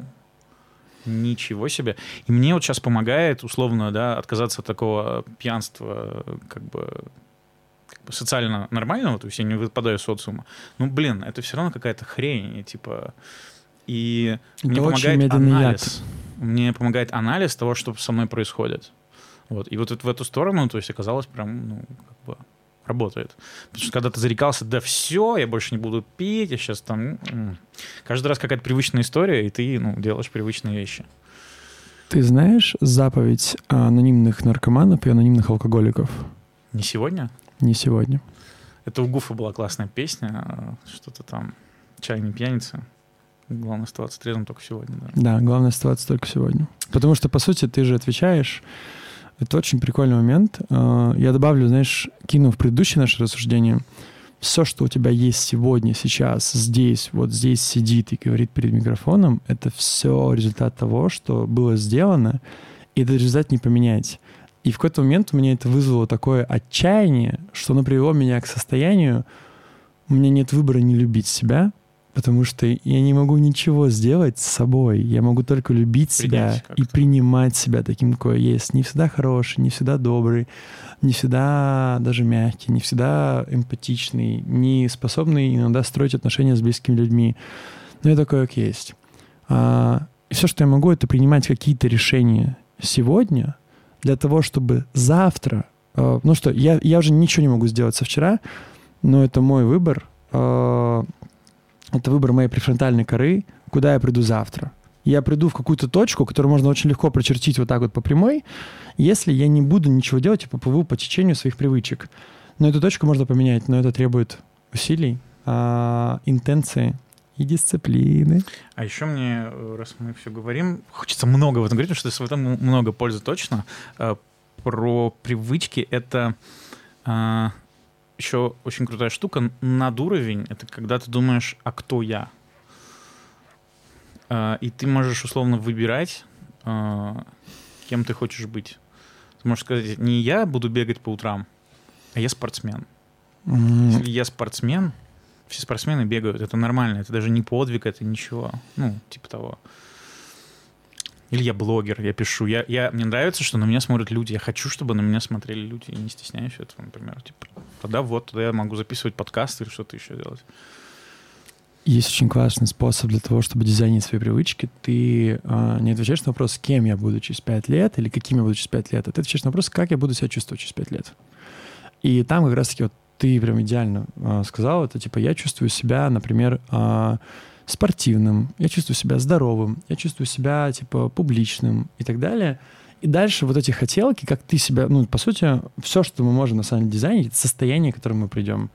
ничего себе. И мне вот сейчас помогает, условно, да, отказаться от такого пьянства, как бы, как бы социально нормального, то есть я не выпадаю из социума. Ну, блин, это все равно какая-то хрень, и, типа... И Это мне помогает медленный яд. анализ. Мне помогает анализ того, что со мной происходит. Вот. И вот в эту сторону, то есть оказалось прям, ну, как бы работает. Потому что когда ты зарекался, да все, я больше не буду пить, я сейчас там... м-м». Каждый раз какая-то привычная история, и ты, ну, делаешь привычные вещи. Ты знаешь заповедь анонимных наркоманов и анонимных алкоголиков? Не сегодня? Не сегодня. Это у Гуфа была классная песня, что-то там, «Чай не пьяница». Главное оставаться трезвым только сегодня, да. Да, главное оставаться только сегодня. Потому что, по сути, ты же отвечаешь. Это очень прикольный момент. А, Я добавлю, знаешь, кину в предыдущее наше рассуждение. Все, что у тебя есть сегодня, сейчас, здесь, вот здесь сидит и говорит перед микрофоном, это все результат того, что было сделано, и этот результат не поменять. И в какой-то момент у меня это вызвало такое отчаяние, что оно привело меня к состоянию, у меня нет выбора не любить себя, потому что я не могу ничего сделать с собой. Я могу только любить себя Принять и как-то. принимать себя таким, какой я есть. Не всегда хороший, не всегда добрый, не всегда даже мягкий, не всегда эмпатичный, не способный иногда строить отношения с близкими людьми. Но я такой, как есть. А, и все, что я могу, это принимать какие-то решения сегодня для того, чтобы завтра... а, ну что, я, я уже ничего не могу сделать со вчера, но это мой выбор. а, это выбор моей префронтальной коры, куда я приду завтра. Я приду в какую-то точку, которую можно очень легко прочертить вот так вот по прямой, если я не буду ничего делать и поплыву по течению своих привычек. Но эту точку можно поменять, но это требует усилий, а, интенции и дисциплины. А еще мне, э, раз мы все говорим, хочется много в этом говорить, потому что в этом много пользы точно. Э, Про привычки это а, еще очень крутая штука. Над уровень — это когда ты думаешь, а кто я? А, И ты можешь условно выбирать, а, кем ты хочешь быть. Ты можешь сказать, не я буду бегать по утрам, а я спортсмен. Если я спортсмен, все спортсмены бегают, это нормально, это даже не подвиг, это ничего, ну, типа того. Или я блогер, я пишу. Я, я, мне нравится, что на меня смотрят люди. Я хочу, чтобы на меня смотрели люди. Я не стесняюсь этого, например. Типа, тогда вот, тогда я могу записывать подкасты или что-то еще делать. Есть очень классный способ для того, чтобы дизайнить свои привычки. Ты а, не отвечаешь на вопрос, кем я буду через пять лет или каким я буду через пять лет, а ты отвечаешь на вопрос, как я буду себя чувствовать через пять лет. И там как раз-таки вот ты прям идеально а, сказал, это типа я чувствую себя, например, а, спортивным, я чувствую себя здоровым, я чувствую себя типа публичным и так далее. И дальше вот эти хотелки, как ты себя, ну, по сути, все, что мы можем на самом деле дизайнить, это состояние, к которому мы придем.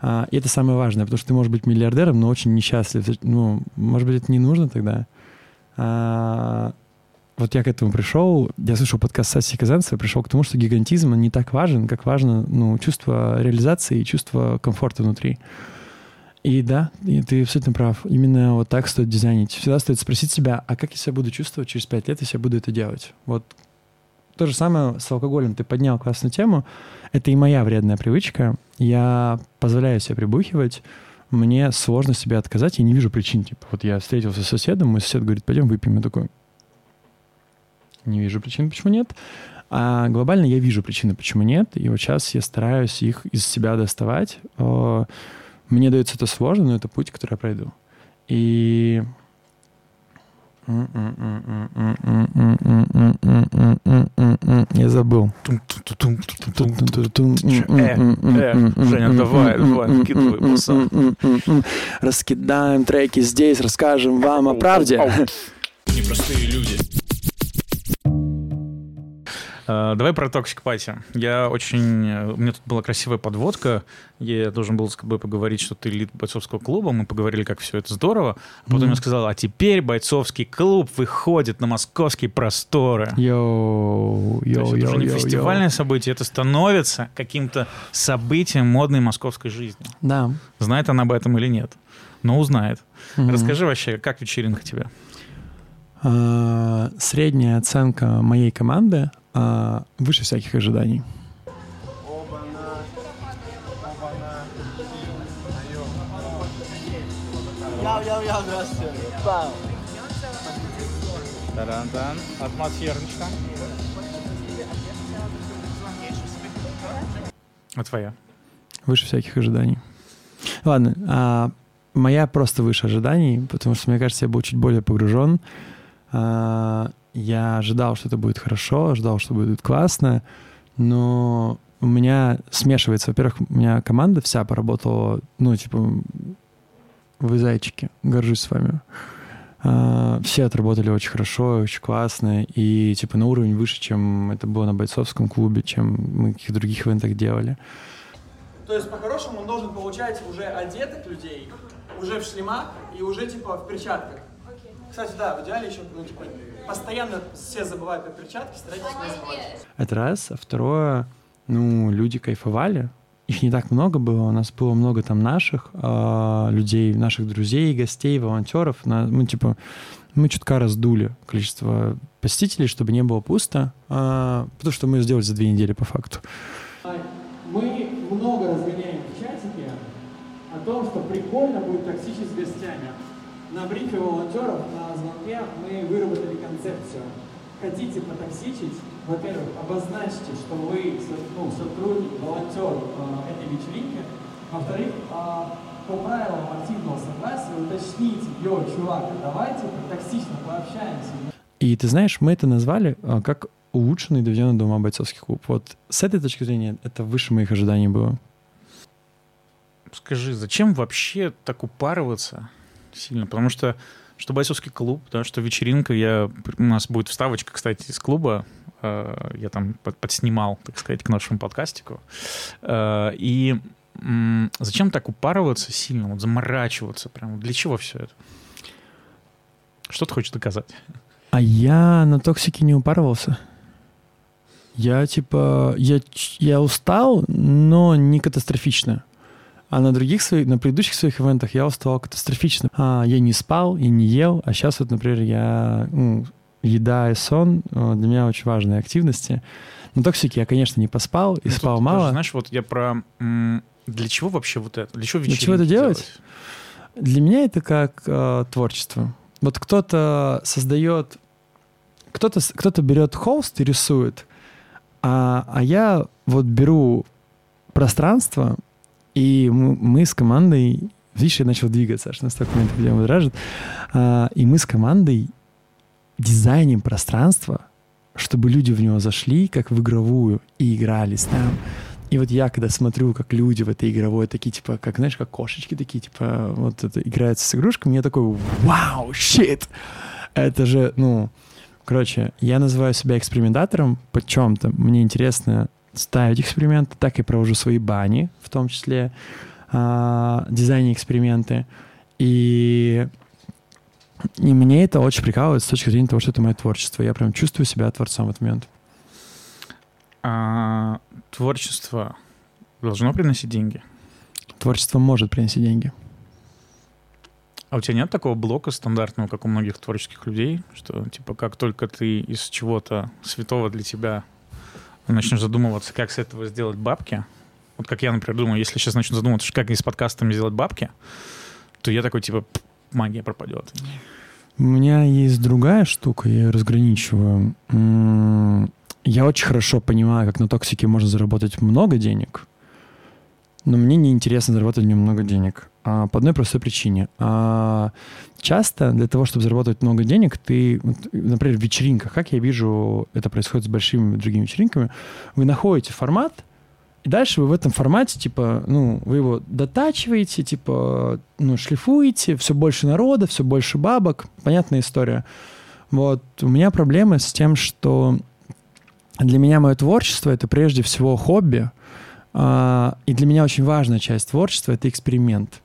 А, и это самое важное, потому что ты можешь быть миллиардером, но очень несчастлив. Ну, может быть, это не нужно тогда. А, вот я к этому пришел, я слышал подкаст Саси Казанцева, пришел к тому, что гигантизм он не так важен, как важно ну, чувство реализации и чувство комфорта внутри. И да, и ты абсолютно прав. Именно вот так стоит дизайнить. Всегда стоит спросить себя, а как я себя буду чувствовать через пять лет, если я буду это делать? Вот то же самое с алкоголем. Ты поднял классную тему. Это и моя вредная привычка. Я позволяю себе прибухивать. Мне сложно себе отказать. Я не вижу причин. Типа, вот я встретился с соседом, мой сосед говорит, пойдем выпьем. Я такой, не вижу причин, почему нет. А глобально я вижу причины, почему нет. И вот сейчас я стараюсь их из себя доставать. Мне дается это сложно, но это путь, который я пройду. И... Я забыл. Женя, давай, давай, накидывай. Раскидаем треки здесь, расскажем вам о правде. Непростые люди. Э, Давай про Toxic Party. Я очень... э, У меня тут была красивая подводка. Я должен был с тобой поговорить, что ты lead бойцовского клуба. Мы поговорили, как все это здорово. А потом Мгм. я сказал, а теперь бойцовский клуб выходит на московские просторы. Йоу, То есть йоу, это йоу, уже не йоу, фестивальное событие, это становится каким-то событием модной московской жизни. Да. Знает она об этом или нет? Но узнает. Мгм. Расскажи вообще, как вечеринка тебе? А, Средняя оценка моей команды а, выше всяких ожиданий. Яу-яу-яу, здравствуйте. Пау. Тарантан. Атмосферничка. А твоя? Выше всяких ожиданий. Ладно, а моя просто выше ожиданий, потому что, мне кажется, я был чуть более погружен. А, я ожидал, что это будет хорошо, ожидал, что будет классно, но у меня смешивается. Во-первых, у меня команда вся поработала, ну, типа, вы зайчики, горжусь с вами. А, все отработали очень хорошо, очень классно, и, типа, на уровень выше, чем это было на бойцовском клубе, чем мы каких других ивентах делали. То есть, по-хорошему, он должен получать уже одетых людей, уже в шлемах и уже, типа, в перчатках. Кстати, да, в идеале еще, ну, типа, постоянно все забывают про перчатки, старайтесь не забывать. Это раз. А второе, ну, люди кайфовали. Их не так много было. У нас было много там наших а, людей, наших друзей, гостей, волонтеров. На- мы, типа, мы чутка раздули количество посетителей, чтобы не было пусто, а, потому что мы сделали за две недели по факту. Мы много разгоняем в чатике о том, что прикольно будет токсичить с гостями. На брифе волонтеров, на звонке мы выработали концепцию. Хотите потоксичить? Во-первых, обозначьте, что вы ну, сотрудник, волонтер э, этой вечеринки. Во-вторых, а, по правилам активного согласия уточните, йоу, чувак, а давай типа токсично пообщаемся. И ты знаешь, мы это назвали а, как улучшенный доведенный до ума бойцовский клуб. Вот с этой точки зрения это выше моих ожиданий было. Скажи, зачем вообще так упарываться сильно? Потому что что бойцовский клуб, да, что вечеринка, я, у нас будет вставочка, кстати, из клуба, э, я там под, подснимал, так сказать, к нашему подкастику. Э, и м, зачем так упарываться сильно, вот заморачиваться прям? Для чего все это? Что ты хочешь доказать? А я на токсике не упарывался. Я типа, я, я устал, но не катастрофично. А на других своих, на предыдущих своих ивентах я устал катастрофично. А, я не спал и не ел, а сейчас вот, например, я ну, еда и сон э, для меня очень важные активности. На токсике я, конечно, не поспал и Ну, спал даже, мало. знаешь, вот я про... Для чего вообще вот это? Для чего Для чего это вечеринки делать? Для меня это как э, творчество. Вот кто-то создает, кто-то с- кто-то берет холст и рисует, а, а я вот беру пространство, и мы, с командой, видишь, я начал двигаться, аж настолько меня это прям будоражит, А, и мы с командой дизайним пространство, чтобы люди в него зашли, как в игровую, и игрались там. И вот я, когда смотрю, как люди в этой игровой такие, типа, как, знаешь, как кошечки такие, типа, вот это играются с игрушками, я такой, вау, щит! Это же, ну, короче, я называю себя экспериментатором по чем-то. Мне интересно ставить эксперименты, так и провожу свои бани, в том числе а, дизайне эксперименты. И, и мне это очень прикалывает с точки зрения того, что это мое творчество. Я прям чувствую себя творцом в этот момент. А, творчество должно приносить деньги? Творчество может принести деньги. А у тебя нет такого блока стандартного, как у многих творческих людей, что типа как только ты из чего-то святого для тебя начнешь задумываться, как с этого сделать бабки, вот как я, например, думаю, если сейчас начну задумываться, как из подкастами сделать бабки, то я такой типа «Пф, магия пропадет. У меня есть другая штука, я ее разграничиваю. М, Я очень хорошо понимаю, как на токсике можно заработать много денег, но мне не интересно заработать в нем много денег. А, по одной простой причине. А, часто для того, чтобы заработать много денег, ты, например, в вечеринках, как я вижу, это происходит с большими другими вечеринками, вы находите формат, и дальше вы в этом формате, типа, ну, вы его дотачиваете, типа, ну, шлифуете, все больше народа, все больше бабок. Понятная история. Вот у меня проблема с тем, что для меня мое творчество это прежде всего хобби, а, и для меня очень важная часть творчества это эксперимент.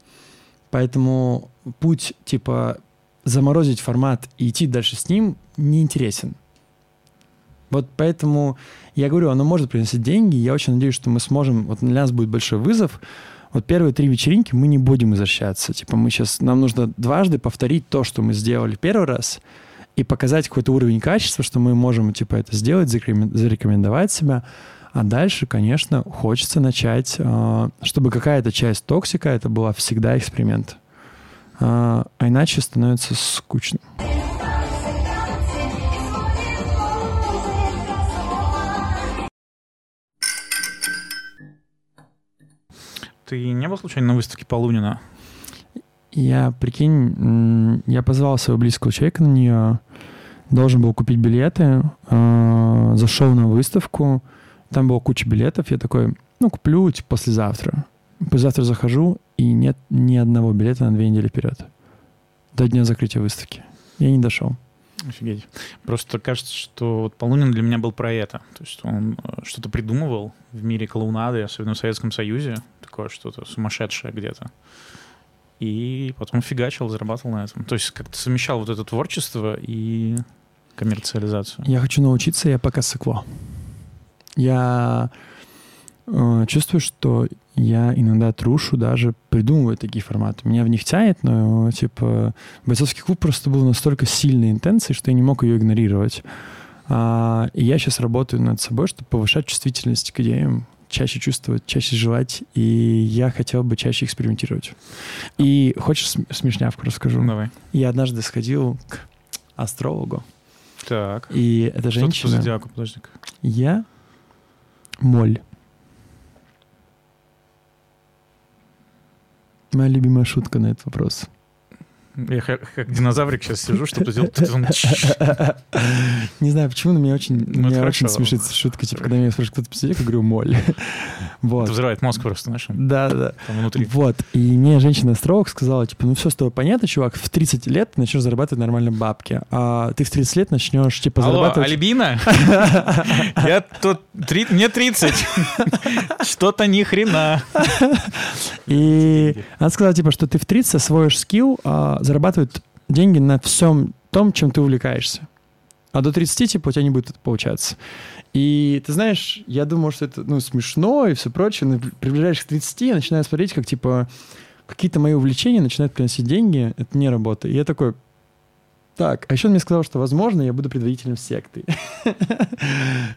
Поэтому путь типа заморозить формат и идти дальше с ним неинтересен. Вот поэтому я говорю, оно может приносить деньги. Я очень надеюсь, что мы сможем. Вот для нас будет большой вызов. Вот первые три вечеринки мы не будем возвращаться. Типа мы сейчас нам нужно дважды повторить то, что мы сделали первый раз, и показать какой-то уровень качества, что мы можем типа это сделать, зарекомен- зарекомендовать себя. А дальше, конечно, хочется начать, а, чтобы какая-то часть токсика это была всегда эксперимент. А а иначе становится скучно. Ты не был случайно на выставке Полунина? Я, прикинь, я позвал своего близкого человека на нее, должен был купить билеты, э, зашел на выставку, там была куча билетов, я такой, ну, куплю типа, послезавтра. Послезавтра захожу, и нет ни одного билета на две недели вперед. До дня закрытия выставки. Я не дошел. Офигеть. Просто кажется, что вот Полунин для меня был про это. То есть он э, что-то придумывал в мире клоунады, особенно в Советском Союзе, такое что-то сумасшедшее где-то. И потом фигачил, зарабатывал на этом. То есть как-то совмещал вот это творчество и коммерциализацию. Я хочу научиться, я пока сыкло. Я э, чувствую, что я иногда трушу, даже придумываю такие форматы. Меня в них тянет, но, типа, бойцовский клуб просто был настолько сильной интенцией, что я не мог ее игнорировать. А, и я сейчас работаю над собой, чтобы повышать чувствительность к идеям, чаще чувствовать, чаще желать, и я хотел бы чаще экспериментировать. И хочешь см- смешнявку расскажу? Давай. Я однажды сходил к астрологу, Так. и эта Что ты по женщина... зодиаку, подожди Я моль. Моя любимая шутка на этот вопрос. Я как, как динозаврик сейчас сижу, чтобы сделать... Не знаю, почему, но мне очень, Ну, меня хорошо. очень смешит шутка, типа, когда меня спрашивают, кто ты по себе, я говорю, моль. Вот. Это взрывает мозг просто, знаешь, Да, да. там внутри. Вот. И мне женщина-астролог сказала, типа, ну все с тобой понятно, чувак, в 30 лет ты начнешь зарабатывать нормально бабки, а ты в 30 лет начнешь, типа, Алло, зарабатывать... Альбина? Я тут... три- Мне 30. Что-то ни хрена. И она сказала, типа, что ты в 30 освоишь скилл зарабатывать деньги на всем том, чем ты увлекаешься. А до 30, типа, у тебя не будет это получаться. И ты знаешь, я думал, что это, ну, смешно и все прочее, но приближаешься к 30, я начинаю смотреть, как, типа, какие-то мои увлечения начинают приносить деньги, это не работа. И я такой, так, а еще он мне сказал, что, возможно, я буду предводителем секты.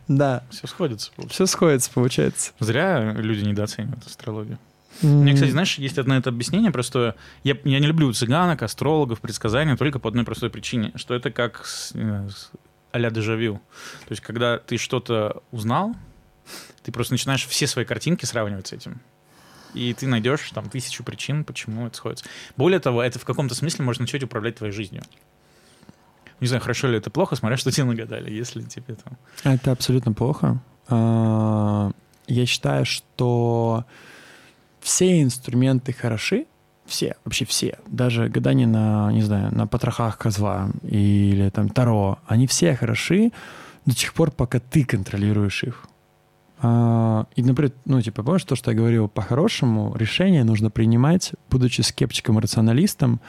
Да, Все сходится. все сходится, получается. Зря люди недооценивают астрологию. Мне, кстати, знаешь, есть одно это объяснение простое. Я, я не люблю цыганок, астрологов, предсказания только по одной простой причине, что это как с, э, с а-ля дежавю. То есть, когда ты что-то узнал, ты просто начинаешь все свои картинки сравнивать с этим. И ты найдешь там тысячу причин, почему это сходится. Более того, это в каком-то смысле может начать управлять твоей жизнью. Не знаю, хорошо ли это плохо, смотря что тебе нагадали, если тебе там... Это абсолютно плохо. А, Я считаю, что все инструменты хороши, все, вообще все, даже гадание на, не знаю, на потрохах козла или там таро, они все хороши до тех пор, пока ты контролируешь их. А, И, например, ну, типа, помнишь то, что я говорил, по-хорошему решение нужно принимать, будучи скептиком и рационалистом,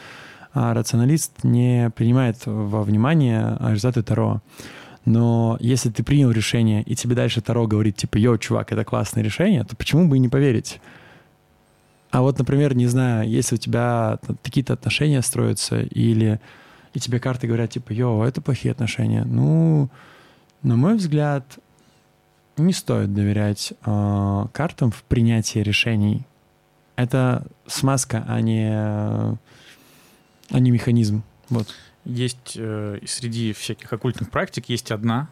а рационалист не принимает во внимание результаты Таро. Но если ты принял решение, и тебе дальше Таро говорит, типа, йоу, чувак, это классное решение, то почему бы и не поверить? А вот, например, не знаю, если у тебя какие-то отношения строятся, или и тебе карты говорят, типа, йоу, это плохие отношения, ну, на мой взгляд, не стоит доверять э, картам в принятии решений. Это смазка, а не, а не механизм. Вот. Есть э, среди всяких оккультных практик есть одна,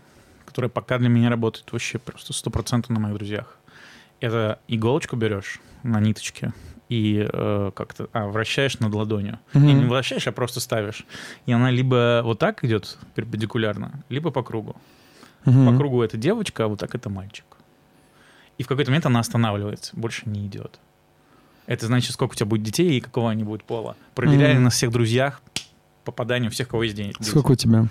которая пока для меня работает вообще просто стопроцентно на моих друзьях. Это иголочку берешь на ниточке и э, как-то а, вращаешь над ладонью. Мгм. Не, не вращаешь, а просто ставишь. И она либо вот так идет перпендикулярно, либо по кругу. Мгм. По кругу это девочка, а вот так это мальчик. И в какой-то момент она останавливается, больше не идет. Это значит, сколько у тебя будет детей и какого они будут пола. Проверяли Мгм. на всех друзьях попадание у всех, кого есть деньги. Сколько у тебя?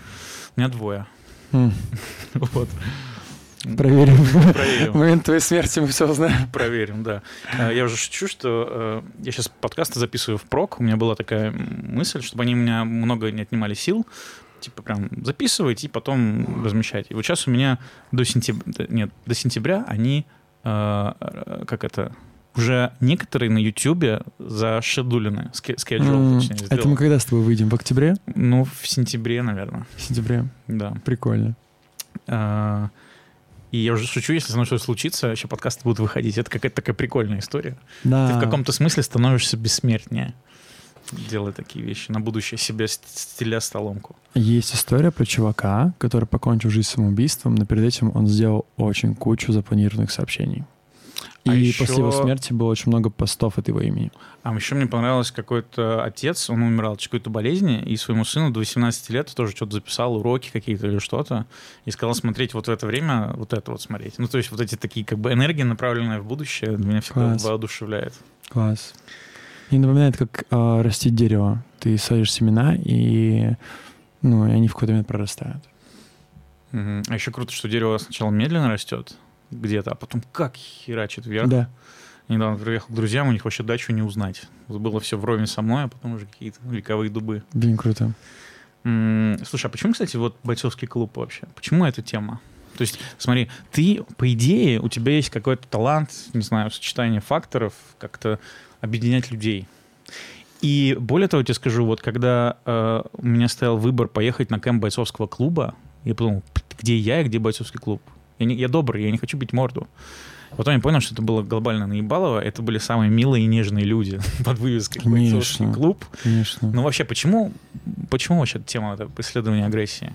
У меня двое. М, Вот. Проверим. В Проверим. момент твоей смерти мы все узнаем. Проверим, да. Э, Я уже шучу, что э, я сейчас подкасты записываю в прок. У меня была такая мысль, чтобы они у меня много не отнимали сил. Типа прям записывать и потом размещать. И вот сейчас у меня до сентября, нет, до сентября они, э, э, как это, уже некоторые на Ютубе зашедулены, ски- schedule, М, точнее, Это мы сделал. когда с тобой выйдем? В октябре? Ну, в сентябре, наверное, В сентябре? да. Прикольно. А, И я уже шучу, если со мной что-то случится, еще подкасты будут выходить. Это какая-то такая прикольная история. Да. Ты в каком-то смысле становишься бессмертнее. Делай такие вещи. На будущее себе ст- стиля столомку. Есть история про чувака, который покончил жизнь самоубийством, но перед этим он сделал очень кучу запланированных сообщений. И А еще- после его смерти было очень много постов от его имени. А еще мне понравилось какой-то отец, он умирал от какой-то болезни, и своему сыну до 18 лет тоже что-то записал, уроки какие-то или что-то, и сказал смотреть вот в это время, вот это вот смотреть. Ну, то есть вот эти такие как бы энергии, направленные в будущее, меня всегда Класс. воодушевляет. Класс. И напоминает, как а, растить дерево. Ты садишь семена, и, ну, и они в какой-то момент прорастают. Мгм. А еще круто, что дерево сначала медленно растет где-то, а потом как херачит вверх. Да. Недавно приехал к друзьям, у них вообще дачу не узнать. Было все вровне со мной, а потом уже какие-то вековые дубы. Блин, круто. М, Слушай, а почему, кстати, вот бойцовский клуб вообще? Почему эта тема? То есть, смотри, ты, по идее, у тебя есть какой-то талант, не знаю, сочетание факторов, как-то объединять людей. И более того, я тебе скажу, вот когда э, у меня стоял выбор поехать на кемп бойцовского клуба, я подумал, где я и где бойцовский клуб? Я, не- я добрый, я не хочу бить морду. Потом я понял, что это было глобально наебалово. Это были самые милые и нежные люди под вывеской бойцовский клуб. Конечно. Ну вообще, почему, почему вообще тема это исследования агрессии?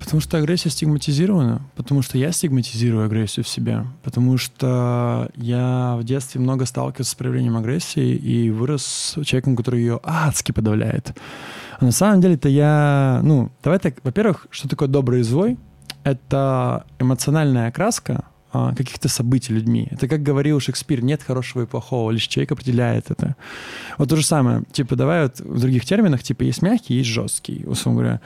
Потому что агрессия стигматизирована, потому что я стигматизирую агрессию в себе, потому что я в детстве много сталкивался с проявлением агрессии и вырос человеком, который ее адски подавляет. А на самом деле-то я, ну, давай так, во-первых, что такое добрый и злой? Это эмоциональная окраска а, каких-то событий людьми. Это как говорил Шекспир, нет хорошего и плохого, лишь человек определяет это. Вот то же самое, типа, давай вот в других терминах, типа, есть мягкий, есть жесткий, условно говоря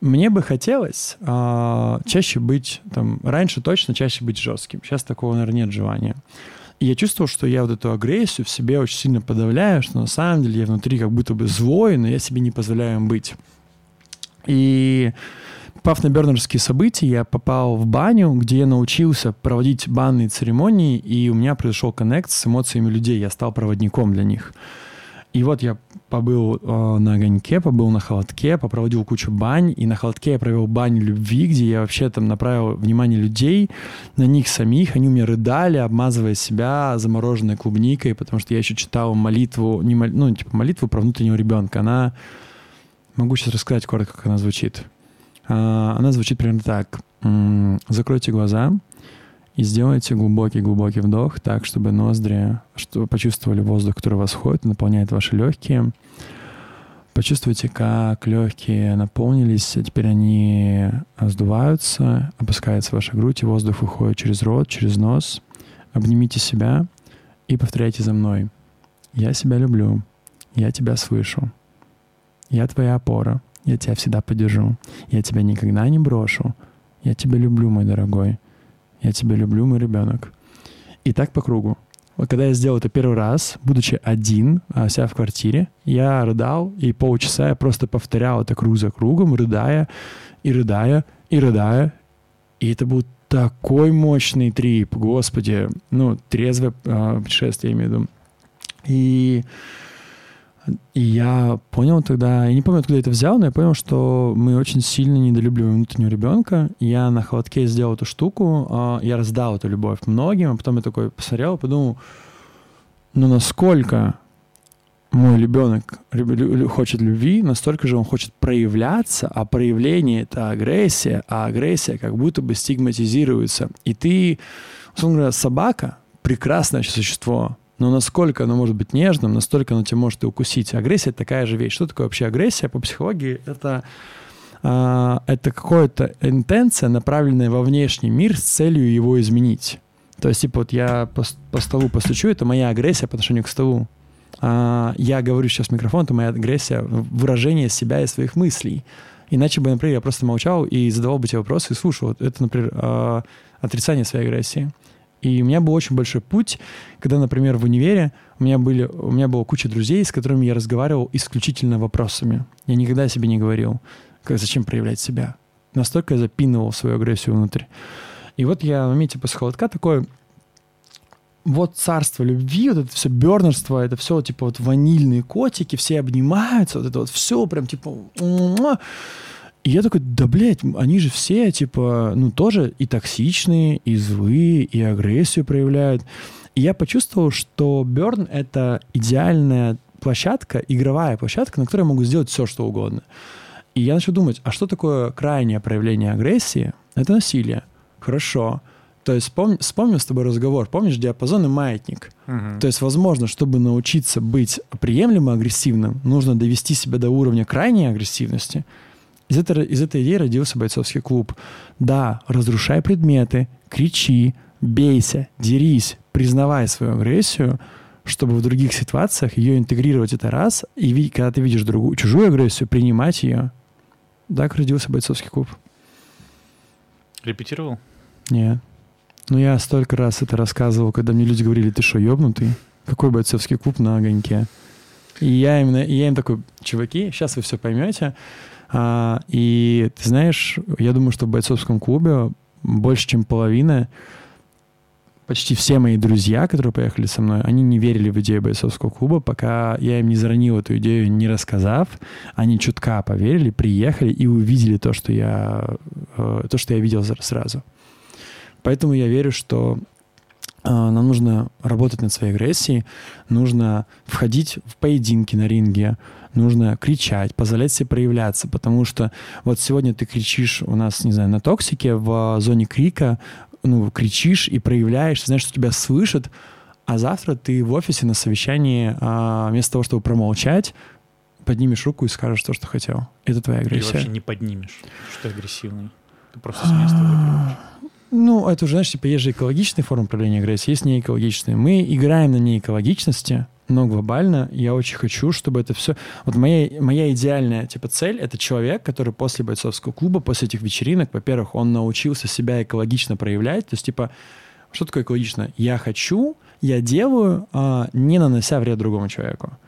мне бы хотелось э, чаще быть, там, раньше точно чаще быть жестким. Сейчас такого, наверное, нет желания. И я чувствовал, что я вот эту агрессию в себе очень сильно подавляю, что на самом деле я внутри как будто бы злой, но я себе не позволяю им быть. И попав на бернерские события, я попал в баню, где я научился проводить банные церемонии, и у меня произошел коннект с эмоциями людей. Я стал проводником для них. И вот я побыл э, на огоньке, побыл на холодке, попроводил кучу бань, и на холодке я провел бань любви, где я вообще там направил внимание людей на них самих, они у меня рыдали, обмазывая себя замороженной клубникой, потому что я еще читал молитву, не мол, ну, типа молитву про внутреннего ребенка. Она, могу сейчас рассказать коротко, как она звучит. А, она звучит примерно так. Закройте глаза, и сделайте глубокий-глубокий вдох так, чтобы ноздри, чтобы почувствовали воздух, который вас входит, наполняет ваши легкие. Почувствуйте, как легкие наполнились, а теперь они сдуваются, опускается ваша грудь, и воздух выходит через рот, через нос. Обнимите себя и повторяйте за мной. Я себя люблю, я тебя слышу. Я твоя опора, я тебя всегда поддержу. Я тебя никогда не брошу. Я тебя люблю, мой дорогой. Я тебя люблю, мой ребенок. И так по кругу. Вот когда я сделал это первый раз, будучи один, а, себя в квартире, я рыдал, и полчаса я просто повторял это круг за кругом, рыдая, и рыдая, и рыдая. И это был такой мощный трип, господи, ну, трезвое э, путешествие, я имею в виду. И и я понял тогда, я не помню, откуда я это взял, но я понял, что мы очень сильно недолюбливаем внутреннего ребенка. Я на холодке сделал эту штуку, а, я раздал эту любовь многим, а потом я такой посмотрел, подумал, ну насколько мой ребенок хочет любви, настолько же он хочет проявляться, а проявление — это агрессия, а агрессия как будто бы стигматизируется. И ты, условно говоря, собака — прекрасное существо, но насколько оно может быть нежным, настолько оно тебя может и укусить. Агрессия — это такая же вещь. Что такое вообще агрессия по психологии? Это, э, это какая-то интенция, направленная во внешний мир с целью его изменить. То есть, типа, вот я по, по столу постучу, это моя агрессия по отношению к столу. А, я говорю сейчас в микрофон, это моя агрессия, выражение себя и своих мыслей. Иначе бы, например, я просто молчал и задавал бы тебе вопросы и слушал. Это, например, э, отрицание своей агрессии. И у меня был очень большой путь, когда, например, в универе у меня, были, у меня была куча друзей, с которыми я разговаривал исключительно вопросами. Я никогда о себе не говорил, как, зачем проявлять себя. Настолько я запинывал свою агрессию внутрь. И вот я в моменте после холодка такой, вот царство любви, вот это все бернерство, это все типа вот ванильные котики, все обнимаются, вот это вот все прям типа... И я такой, да, блядь, они же все, типа, ну, тоже и токсичные, и злые, и агрессию проявляют. И я почувствовал, что Берн — это идеальная площадка, игровая площадка, на которой я могу сделать все, что угодно. И я начал думать, а что такое крайнее проявление агрессии? Это насилие. Хорошо. То есть вспомни, вспомним с тобой разговор. Помнишь диапазон и маятник? Угу. То есть, возможно, чтобы научиться быть приемлемо агрессивным, нужно довести себя до уровня крайней агрессивности — из этой, из этой идеи родился бойцовский клуб. Да, разрушай предметы, кричи, бейся, дерись, признавай свою агрессию, чтобы в других ситуациях ее интегрировать это раз, и когда ты видишь другую, чужую агрессию, принимать ее. Так родился бойцовский клуб. Репетировал? Нет. Ну, я столько раз это рассказывал, когда мне люди говорили, ты что, ебнутый? Какой бойцовский клуб на огоньке? И я, именно, и я им такой, чуваки, сейчас вы все поймете. А, и ты знаешь, я думаю, что в бойцовском клубе больше, чем половина, почти все мои друзья, которые поехали со мной, они не верили в идею бойцовского клуба, пока я им не заронил эту идею, не рассказав. Они чутка поверили, приехали и увидели то, что я, э, то, что я видел сразу. Поэтому я верю, что Нам нужно работать над своей агрессией, нужно входить в поединки на ринге, нужно кричать, позволять себе проявляться, потому что вот сегодня ты кричишь у нас, не знаю, на токсике в зоне крика, ну, кричишь и проявляешь, знаешь, что тебя слышат, а завтра ты в офисе на совещании, а, вместо того, чтобы промолчать, поднимешь руку и скажешь то, что хотел. Это твоя агрессия. вообще не поднимешь, что ты агрессивный. Ты просто с места выпрыгнешь. Ну, это уже, знаешь, типа, есть же экологичные формы проявления агрессии, есть неэкологичные. Мы играем на неэкологичности, но глобально я очень хочу, чтобы это все... Вот моя, моя идеальная, типа, цель — это человек, который после бойцовского клуба, после этих вечеринок, во-первых, он научился себя экологично проявлять. То есть, типа, что такое экологично? Я хочу, я делаю, а, не нанося вред другому человеку.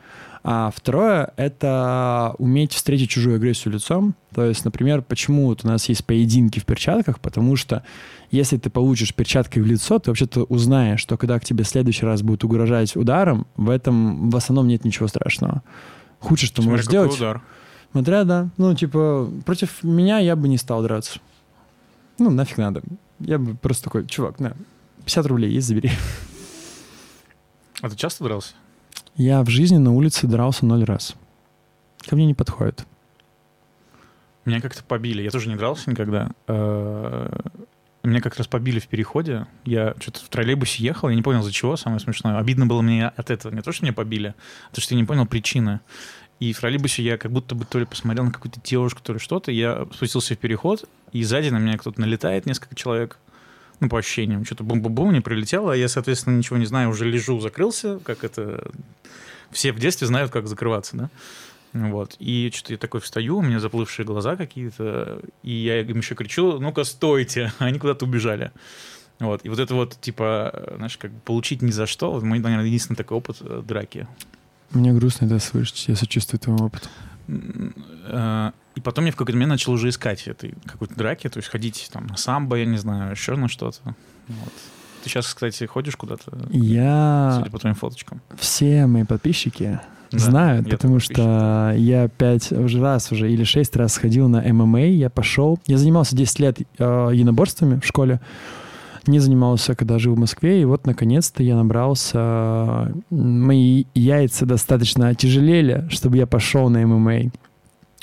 А второе — это уметь встретить чужую агрессию лицом. То есть, например, почему вот у нас есть поединки в перчатках, потому что если ты получишь перчаткой в лицо, ты вообще-то узнаешь, что когда к тебе в следующий раз будут угрожать ударом, в этом в основном нет ничего страшного. Худшее, что Смотря можешь сделать... удар. Смотря, да. Ну, типа, против меня я бы не стал драться. Ну, нафиг надо. Я бы просто такой, чувак, на, 50 рублей есть, забери. А ты часто дрался? Я в жизни на улице дрался ноль раз. Ко мне не подходит. Меня как-то побили. Я тоже не дрался никогда. Меня как раз побили в переходе. Я что-то в троллейбусе ехал, я не понял, за чего, самое смешное. Обидно было мне от этого. Не то, что меня побили, а то, что я не понял причины. И в троллейбусе я как будто бы то ли посмотрел на какую-то девушку, то ли что-то. Я спустился в переход, и сзади на меня кто-то налетает, несколько человек. Ну, по ощущениям. Что-то бум-бум-бум, не прилетело, а я, соответственно, ничего не знаю, уже лежу, закрылся, как это... Все в детстве знают, как закрываться, да? Вот. И что-то я такой встаю, у меня заплывшие глаза какие-то, и я им еще кричу, ну-ка, стойте, они куда-то убежали. Вот. И вот это вот, типа, знаешь, как бы получить ни за что, вот мой, наверное, единственный такой опыт э, драки. Мне грустно это слышать. Я сочувствую твоему опыту. Э, И потом я в какой-то момент начал уже искать этой какой-то драки, то есть ходить там на самбо, я не знаю, еще на что-то. Вот. Ты сейчас, кстати, ходишь куда-то, Я... судя по твоим фоточкам? Все мои подписчики Да, знают, я потому что я пять уже раз уже или шесть раз сходил на ММА, я пошел. Я занимался 10 лет э, единоборствами в школе. Не занимался, когда жил в Москве, и вот наконец-то я набрался. Мои яйца достаточно отяжелели, чтобы я пошел на ММА.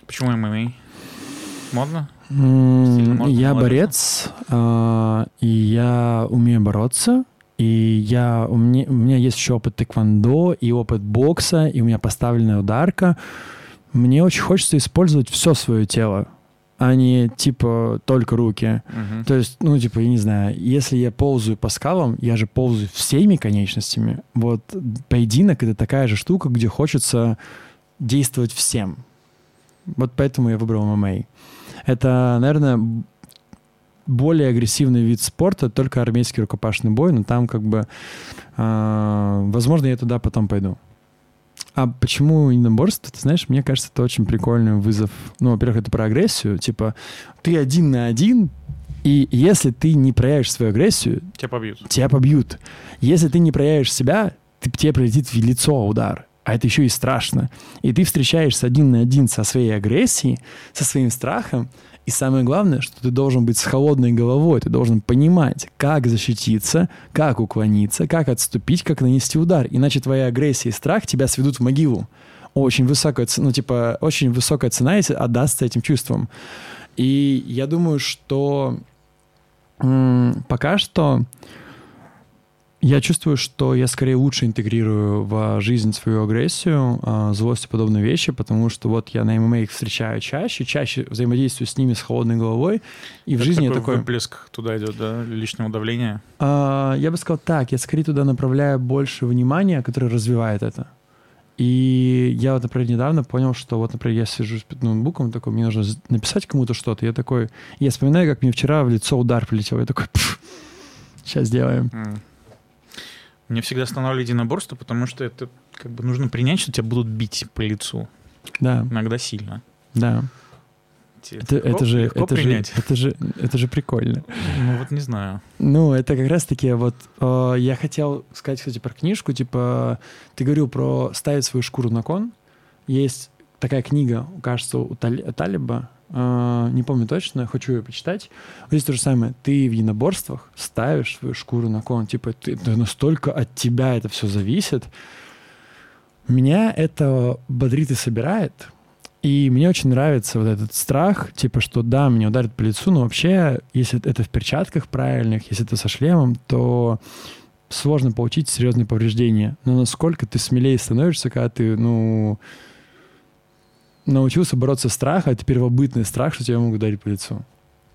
Почему ММА? Модно? Модно, Я молодец. борец, а, и я умею бороться, и я, у, меня, у меня есть еще опыт тэквондо и опыт бокса, и у меня поставленная ударка. Мне очень хочется использовать все свое тело, а не типа только руки. Мгм. То есть, ну, типа, я не знаю, если я ползаю по скалам, я же ползаю всеми конечностями. Вот поединок — это такая же штука, где хочется действовать всем. Вот поэтому я выбрал ММА. Это, наверное, более агрессивный вид спорта, только армейский рукопашный бой, но там как бы, а, возможно, я туда потом пойду. А почему единоборство? Ты знаешь, мне кажется, это очень прикольный вызов. Ну, во-первых, это про агрессию. Типа, ты один на один, и если ты не проявишь свою агрессию, Тебя побьют. тебя побьют. Если ты не проявишь себя, ты, тебе прилетит в лицо удар. А это еще и страшно. И ты встречаешься один на один со своей агрессией, со своим страхом. И самое главное, что ты должен быть с холодной головой. Ты должен понимать, как защититься, как уклониться, как отступить, как нанести удар. Иначе твоя агрессия и страх тебя сведут в могилу. Очень высокая, ц- ну, типа, очень высокая цена, если отдастся этим чувствам. И я думаю, что пока что я чувствую, что я скорее лучше интегрирую в жизнь свою агрессию, а, злость и подобные вещи, потому что вот я на ММА их встречаю чаще, чаще взаимодействую с ними с холодной головой, и в Это жизни я такой такой... выплеск туда идет, да, лишнего давления. А, я бы сказал так, я скорее туда направляю больше внимания, которое развивает это. И я вот, например, недавно понял, что вот, например, я сижу перед ноутбуком, такой, мне нужно написать кому-то что-то. Я такой, я вспоминаю, как мне вчера в лицо удар прилетел. Я такой, сейчас сделаем. М. Мне всегда останавливали единоборство, потому что это как бы нужно принять, что тебя будут бить по лицу. Да, Иногда сильно. да. Это, легко- это же, легко это же, это же, это же прикольно. Ну вот не знаю. Ну, это как раз-таки вот э, я хотел сказать, кстати, про книжку. Типа, ты говорил про ставить свою шкуру на кон. Есть такая книга, кажется, у Тали- Талиба. Э, не помню точно, хочу ее почитать. Здесь то же самое. Ты в единоборствах ставишь свою шкуру на кон, типа, ты, это настолько от тебя это все зависит. Меня это бодрит и собирает. И мне очень нравится вот этот страх, типа, что да, меня ударит по лицу, но вообще, если это в перчатках правильных, если это со шлемом, то сложно получить серьезные повреждения. Но насколько ты смелее становишься, когда ты, ну, научился бороться с страхом, это первобытный страх, что тебя могут ударить по лицу.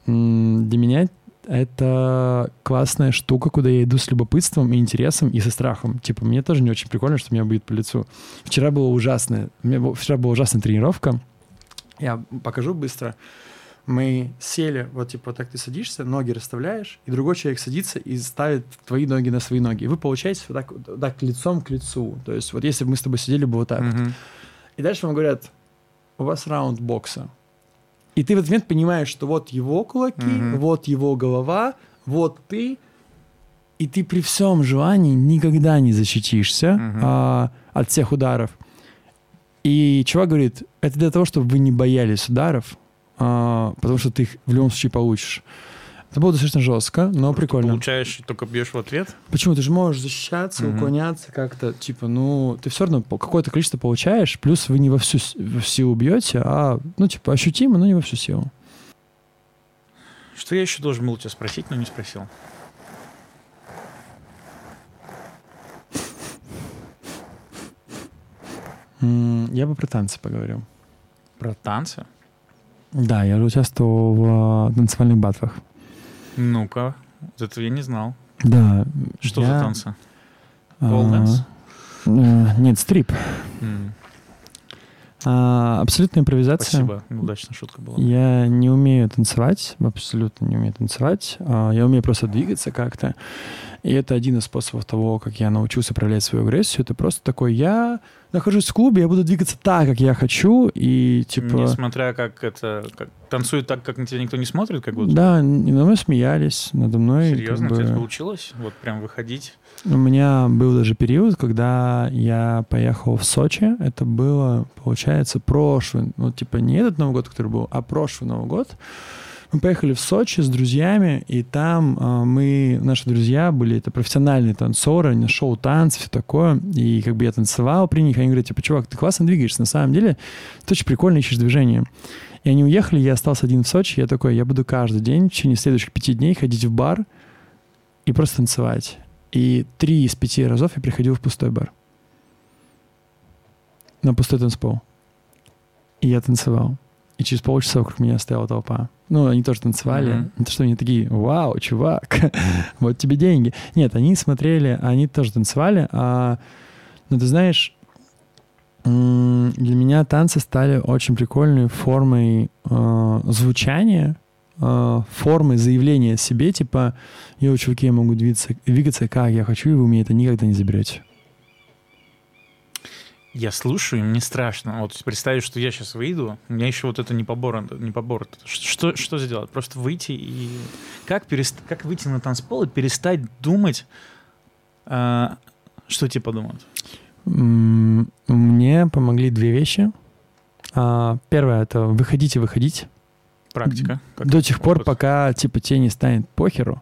Для меня это классная штука, куда я иду с любопытством и интересом, и со страхом. Типа, мне тоже не очень прикольно, что меня бьют по лицу. Вчера была ужасная, вчера была ужасная тренировка. Я покажу быстро. Мы сели, вот типа вот так ты садишься, ноги расставляешь, и другой человек садится и ставит твои ноги на свои ноги. И вы получаете вот так, вот так лицом к лицу. То есть вот если бы мы с тобой сидели бы вот так. вот. Мгм. И дальше вам говорят, у вас раунд бокса. И ты в этот момент понимаешь, что вот его кулаки, Мгм. вот его голова, вот ты. И ты при всем желании никогда не защитишься Мгм. а, от всех ударов. И чувак говорит, это для того, чтобы вы не боялись ударов, а, потому что ты их в любом случае получишь. Это было достаточно жестко, но прикольно. Получаешь и только бьешь в ответ. Почему? Ты же можешь защищаться, Мгм. уклоняться как-то, типа, ну, ты все равно какое-то количество получаешь, плюс вы не во всю, во силу бьете, а, ну, типа, ощутимо, но не во всю силу. Что я еще должен был тебя спросить, но не спросил? Я бы про танцы поговорил. Про танцы? Да, я уже участвовал в а, танцевальных батлах. Ну-ка, этого я не знал. Да. Что я, за танцы? а, Pole dance? э, Нет, стрип. А, абсолютная импровизация. Спасибо, удачная шутка была. Я не умею танцевать, абсолютно не умею танцевать. А, Я умею просто двигаться как-то. И это один из способов того, как я научился проявлять свою агрессию. Это просто такой, я нахожусь в клубе, я буду двигаться так, как я хочу, и типа... Несмотря как это... Как, танцует так, как на тебя никто не смотрит, как будто? Да, надо мной смеялись, надо мной... как Серьезно, бы- тебе получилось? Вот прям выходить? У меня был даже период, когда я поехал в Сочи. Это было, получается, прошлый, ну, типа не этот Новый год, который был, а прошлый Новый год. Мы поехали в Сочи с друзьями, и там а, мы, наши друзья были, это профессиональные танцоры, они шоу танцев, все такое, и как бы я танцевал при них, они говорят, типа, чувак, ты классно двигаешься, на самом деле, ты очень прикольно ищешь движение. И они уехали, я остался один в Сочи, я такой, я буду каждый день в течение следующих пяти дней ходить в бар и просто танцевать. И три из пяти разов я приходил в пустой бар. На пустой танцпол. И я танцевал. И через полчаса вокруг меня стояла толпа. Ну, они тоже танцевали. Мгм. Не то, что они такие, вау, чувак, вот тебе деньги. Нет, они смотрели, они тоже танцевали. А, но ты знаешь, для меня танцы стали очень прикольной формой э, звучания, э, формой заявления о себе, типа, йоу, чуваки, я могу двигаться, двигаться как я хочу, и вы мне это никогда не заберете. Я слушаю, и мне страшно. Вот представить, что я сейчас выйду, у меня еще вот это не побор, не побор. Что, что сделать? Просто выйти и... Как, перест... как выйти на танцпол и перестать думать, а, что тебе подумают? Мне помогли две вещи. А, Первое — это выходите, выходить. Практика. как До тех пор, опыт. пока, типа, тебе не станет похеру.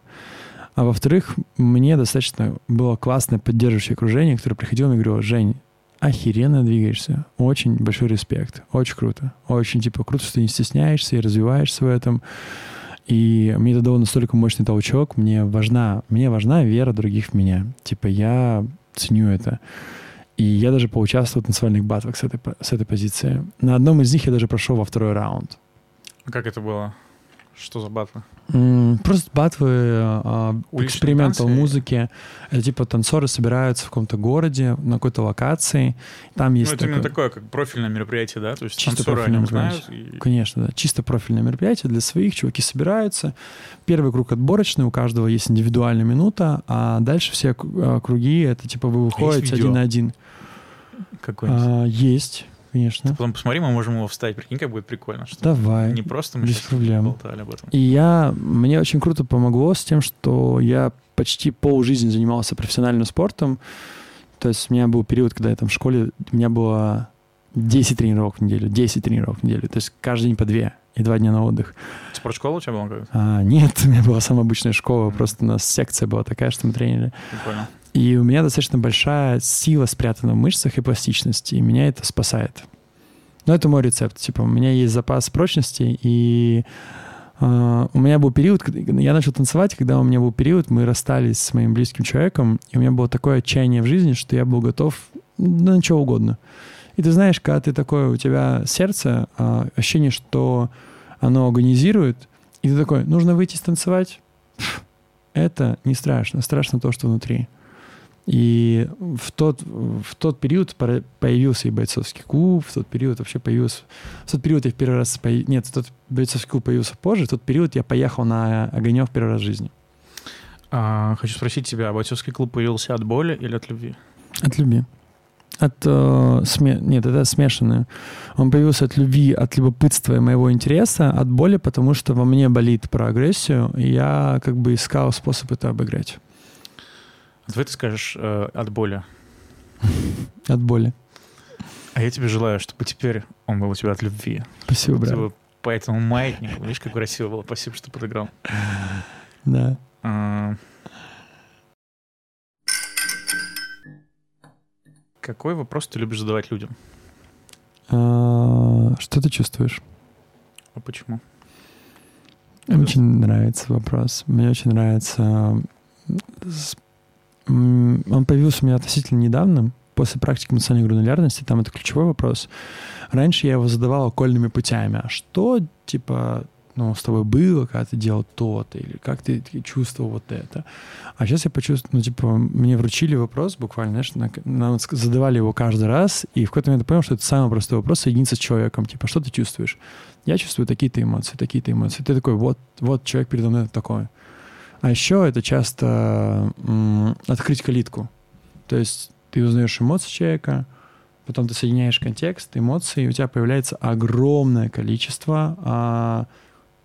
А во-вторых, мне достаточно было классное поддерживающее окружение, которое приходило и говорило, Жень, охеренно двигаешься, очень большой респект, очень круто, очень, типа, круто, что ты не стесняешься и развиваешься в этом. И мне это дало настолько мощный толчок, мне важна, мне важна вера других в меня. Типа, я ценю это. И я даже поучаствовал в танцевальных батлах с этой, с этой позиции. На одном из них я даже прошел во второй раунд. А Как это было? Что за батлы? Просто батвы, а, экспериментал музыки. Это типа танцоры собираются в каком-то городе, на какой-то локации. Там есть ну, это именно такое- такое, как профильное мероприятие, да? То есть Чисто танцоры профильное знают. и- Конечно, да. Чисто профильное мероприятие для своих. Чуваки собираются. Первый круг отборочный, у каждого есть индивидуальная минута, а дальше все а, круги, это типа вы выходите видео? один на один. Какой-нибудь. А, есть, конечно. Потом посмотри, мы можем его вставить. Прикинь, как будет прикольно. Что Давай. Не просто мы без проблем. болтали об этом. И я, мне очень круто помогло с тем, что я почти полжизни занимался профессиональным спортом. То есть у меня был период, когда я там в школе, у меня было 10 тренировок в неделю, 10 тренировок в неделю. То есть каждый день по две. и два дня на отдых. Спортшкола у тебя была? А, нет, у меня была самая обычная школа, просто у нас секция была такая, что мы тренили. Понял. И у меня достаточно большая сила спрятана в мышцах и пластичности, и меня это спасает. Но это мой рецепт. Типа, у меня есть запас прочности, и э, у меня был период, я начал танцевать, когда у меня был период, мы расстались с моим близким человеком, и у меня было такое отчаяние в жизни, что я был готов на что угодно. И ты знаешь, когда ты такой, у тебя сердце, э, ощущение, что оно агонизирует, и ты такой, нужно выйти станцевать. Пф, Это не страшно, страшно то, что внутри. И в тот, в тот период появился и бойцовский клуб, в тот период вообще появился... В тот период я в первый раз... поя- Нет, в тот бойцовский клуб появился позже, в тот период я поехал на Огонек в первый раз в жизни. А, хочу спросить тебя, а бойцовский клуб появился от боли или от любви? От любви. От э, сме- Нет, это смешанное. Он появился от любви, от любопытства и моего интереса, от боли, потому что во мне болит про агрессию, и я как бы искал способ это обыграть. Давай ты скажешь э, от боли. От боли. А я тебе желаю, чтобы теперь он был у тебя от любви. Спасибо, брат. Типа, по этому маятнику. Видишь, как красиво было. Спасибо, что подыграл. Да. А, Какой вопрос ты любишь задавать людям? А, Что ты чувствуешь? А почему? Мне очень нравится вопрос. Мне очень нравится... Он появился у меня относительно недавно, после практики эмоциональной гранулярности. Там это ключевой вопрос. Раньше я его задавал окольными путями. А что, типа, ну, с тобой было, когда ты делал то-то, или как ты чувствовал вот это. А сейчас я почувствовал, ну, типа, мне вручили вопрос буквально, знаешь, на- нам задавали его каждый раз, и в какой-то момент я понял, что это самый простой вопрос соединиться с человеком. Типа, что ты чувствуешь? Я чувствую такие-то эмоции, такие-то эмоции. Ты такой, вот, вот человек передо мной такой. А еще это часто открыть калитку. То есть ты узнаешь эмоции человека, потом ты соединяешь контекст, эмоции, и у тебя появляется огромное количество а,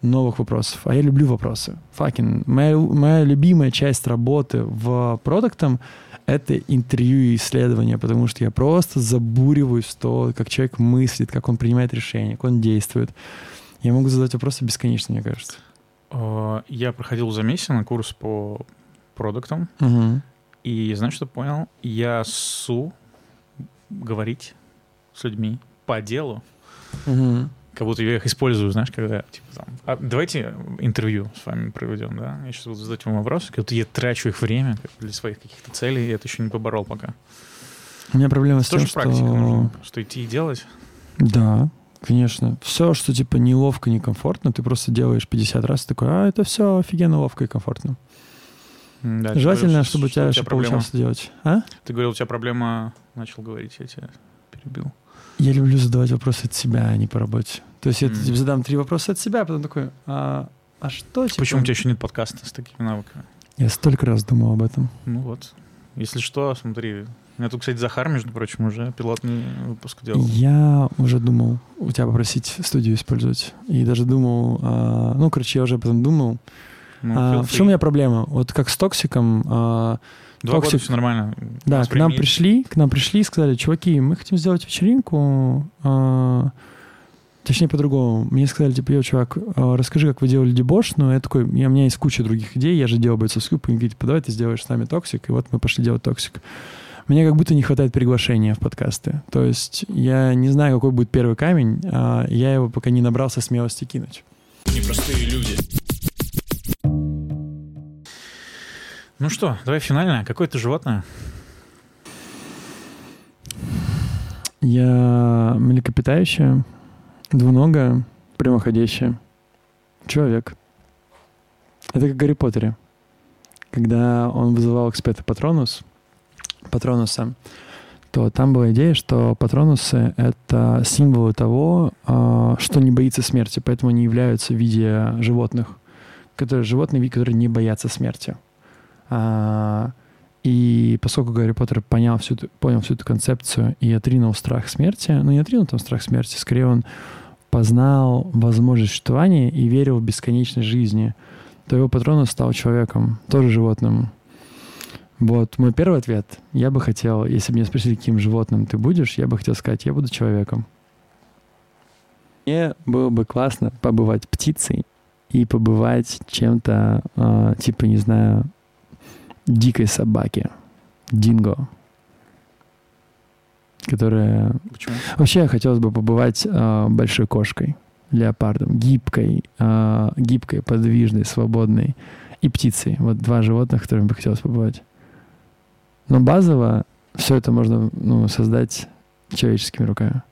новых вопросов. А я люблю вопросы. Факин. Моя, моя любимая часть работы в продуктом — это интервью и исследования, потому что я просто забуриваюсь в то, как человек мыслит, как он принимает решения, как он действует. Я могу задать вопросы бесконечно, мне кажется. А, Я проходил за месяц на курс по продуктам, Мгм. и знаешь, что понял? Я су говорить с людьми по делу, Мгм. как будто я их использую, знаешь, когда, типа, там, «А давайте интервью с вами проведем, да? Я сейчас буду задать вам вопросы, как будто я трачу их время как для своих каких-то целей, и это еще не поборол пока. У меня проблема с Тоже тем, практика нужна, что... идти и делать. Да, конечно. Все, что типа неловко, некомфортно, ты просто делаешь 50 раз, такой, а это все офигенно ловко и комфортно. Да, Желательно, говорил, чтобы у тебя проблема. получалось делать. А? Ты говорил, у тебя проблема... Начал говорить, я тебя перебил. Я люблю задавать вопросы от себя, а не по работе. То есть я М. типа, задам три вопроса от себя, а потом такой, а, а что типа? Почему у тебя еще нет подкаста с такими навыками? Я столько раз думал об этом. Ну вот. Если что, смотри. Меня тут, кстати, Захар, между прочим, уже пилотный выпуск делал. Я уже думал у тебя попросить студию использовать. И даже думал, а, ну, короче, я уже об этом думал. Ну, А, в чем у меня проблема? Вот как с токсиком, а, Два года Toxic- все нормально. Да, Нас к нам пришли, к нам пришли и сказали, чуваки, мы хотим сделать вечеринку, а, точнее по-другому. Мне сказали, типа, yo, чувак, а, расскажи, как вы делали дебош, но я такой, я, у меня есть куча других идей, я же делал бойцовскую, и говорит, типа, давай ты сделаешь с нами Toxic, и вот мы пошли делать Toxic. Мне как будто не хватает приглашения в подкасты. То есть я не знаю, какой будет первый камень, а я его пока не набрался смелости кинуть. Непростые люди. Ну что, давай финальное. Какое ты животное? Я млекопитающее, двуногое, прямоходящее. Человек. Это как в Гарри Поттере. Когда он вызывал эксперта Патронус, Патронуса, то там была идея, что патронусы — это символы того, а, что не боится смерти, поэтому они являются в виде животных, которые, животные, которые не боятся смерти. А, и поскольку Гарри Поттер понял всю, понял всю эту концепцию и отринул страх смерти, ну не отринул там страх смерти, скорее он познал возможность существования и верил в бесконечность жизни, то его патронус стал человеком, тоже животным. Вот мой первый ответ. Я бы хотел, если бы меня спросили, каким животным ты будешь, я бы хотел сказать, я буду человеком. Мне было бы классно побывать птицей и побывать чем-то, э, типа, не знаю, дикой собаки, динго, которая... Почему? Вообще хотелось бы побывать э, большой кошкой, леопардом, гибкой, э, гибкой, подвижной, свободной и птицей. Вот два животных, которыми бы хотелось побывать. Но базово все это можно ну, создать человеческими руками.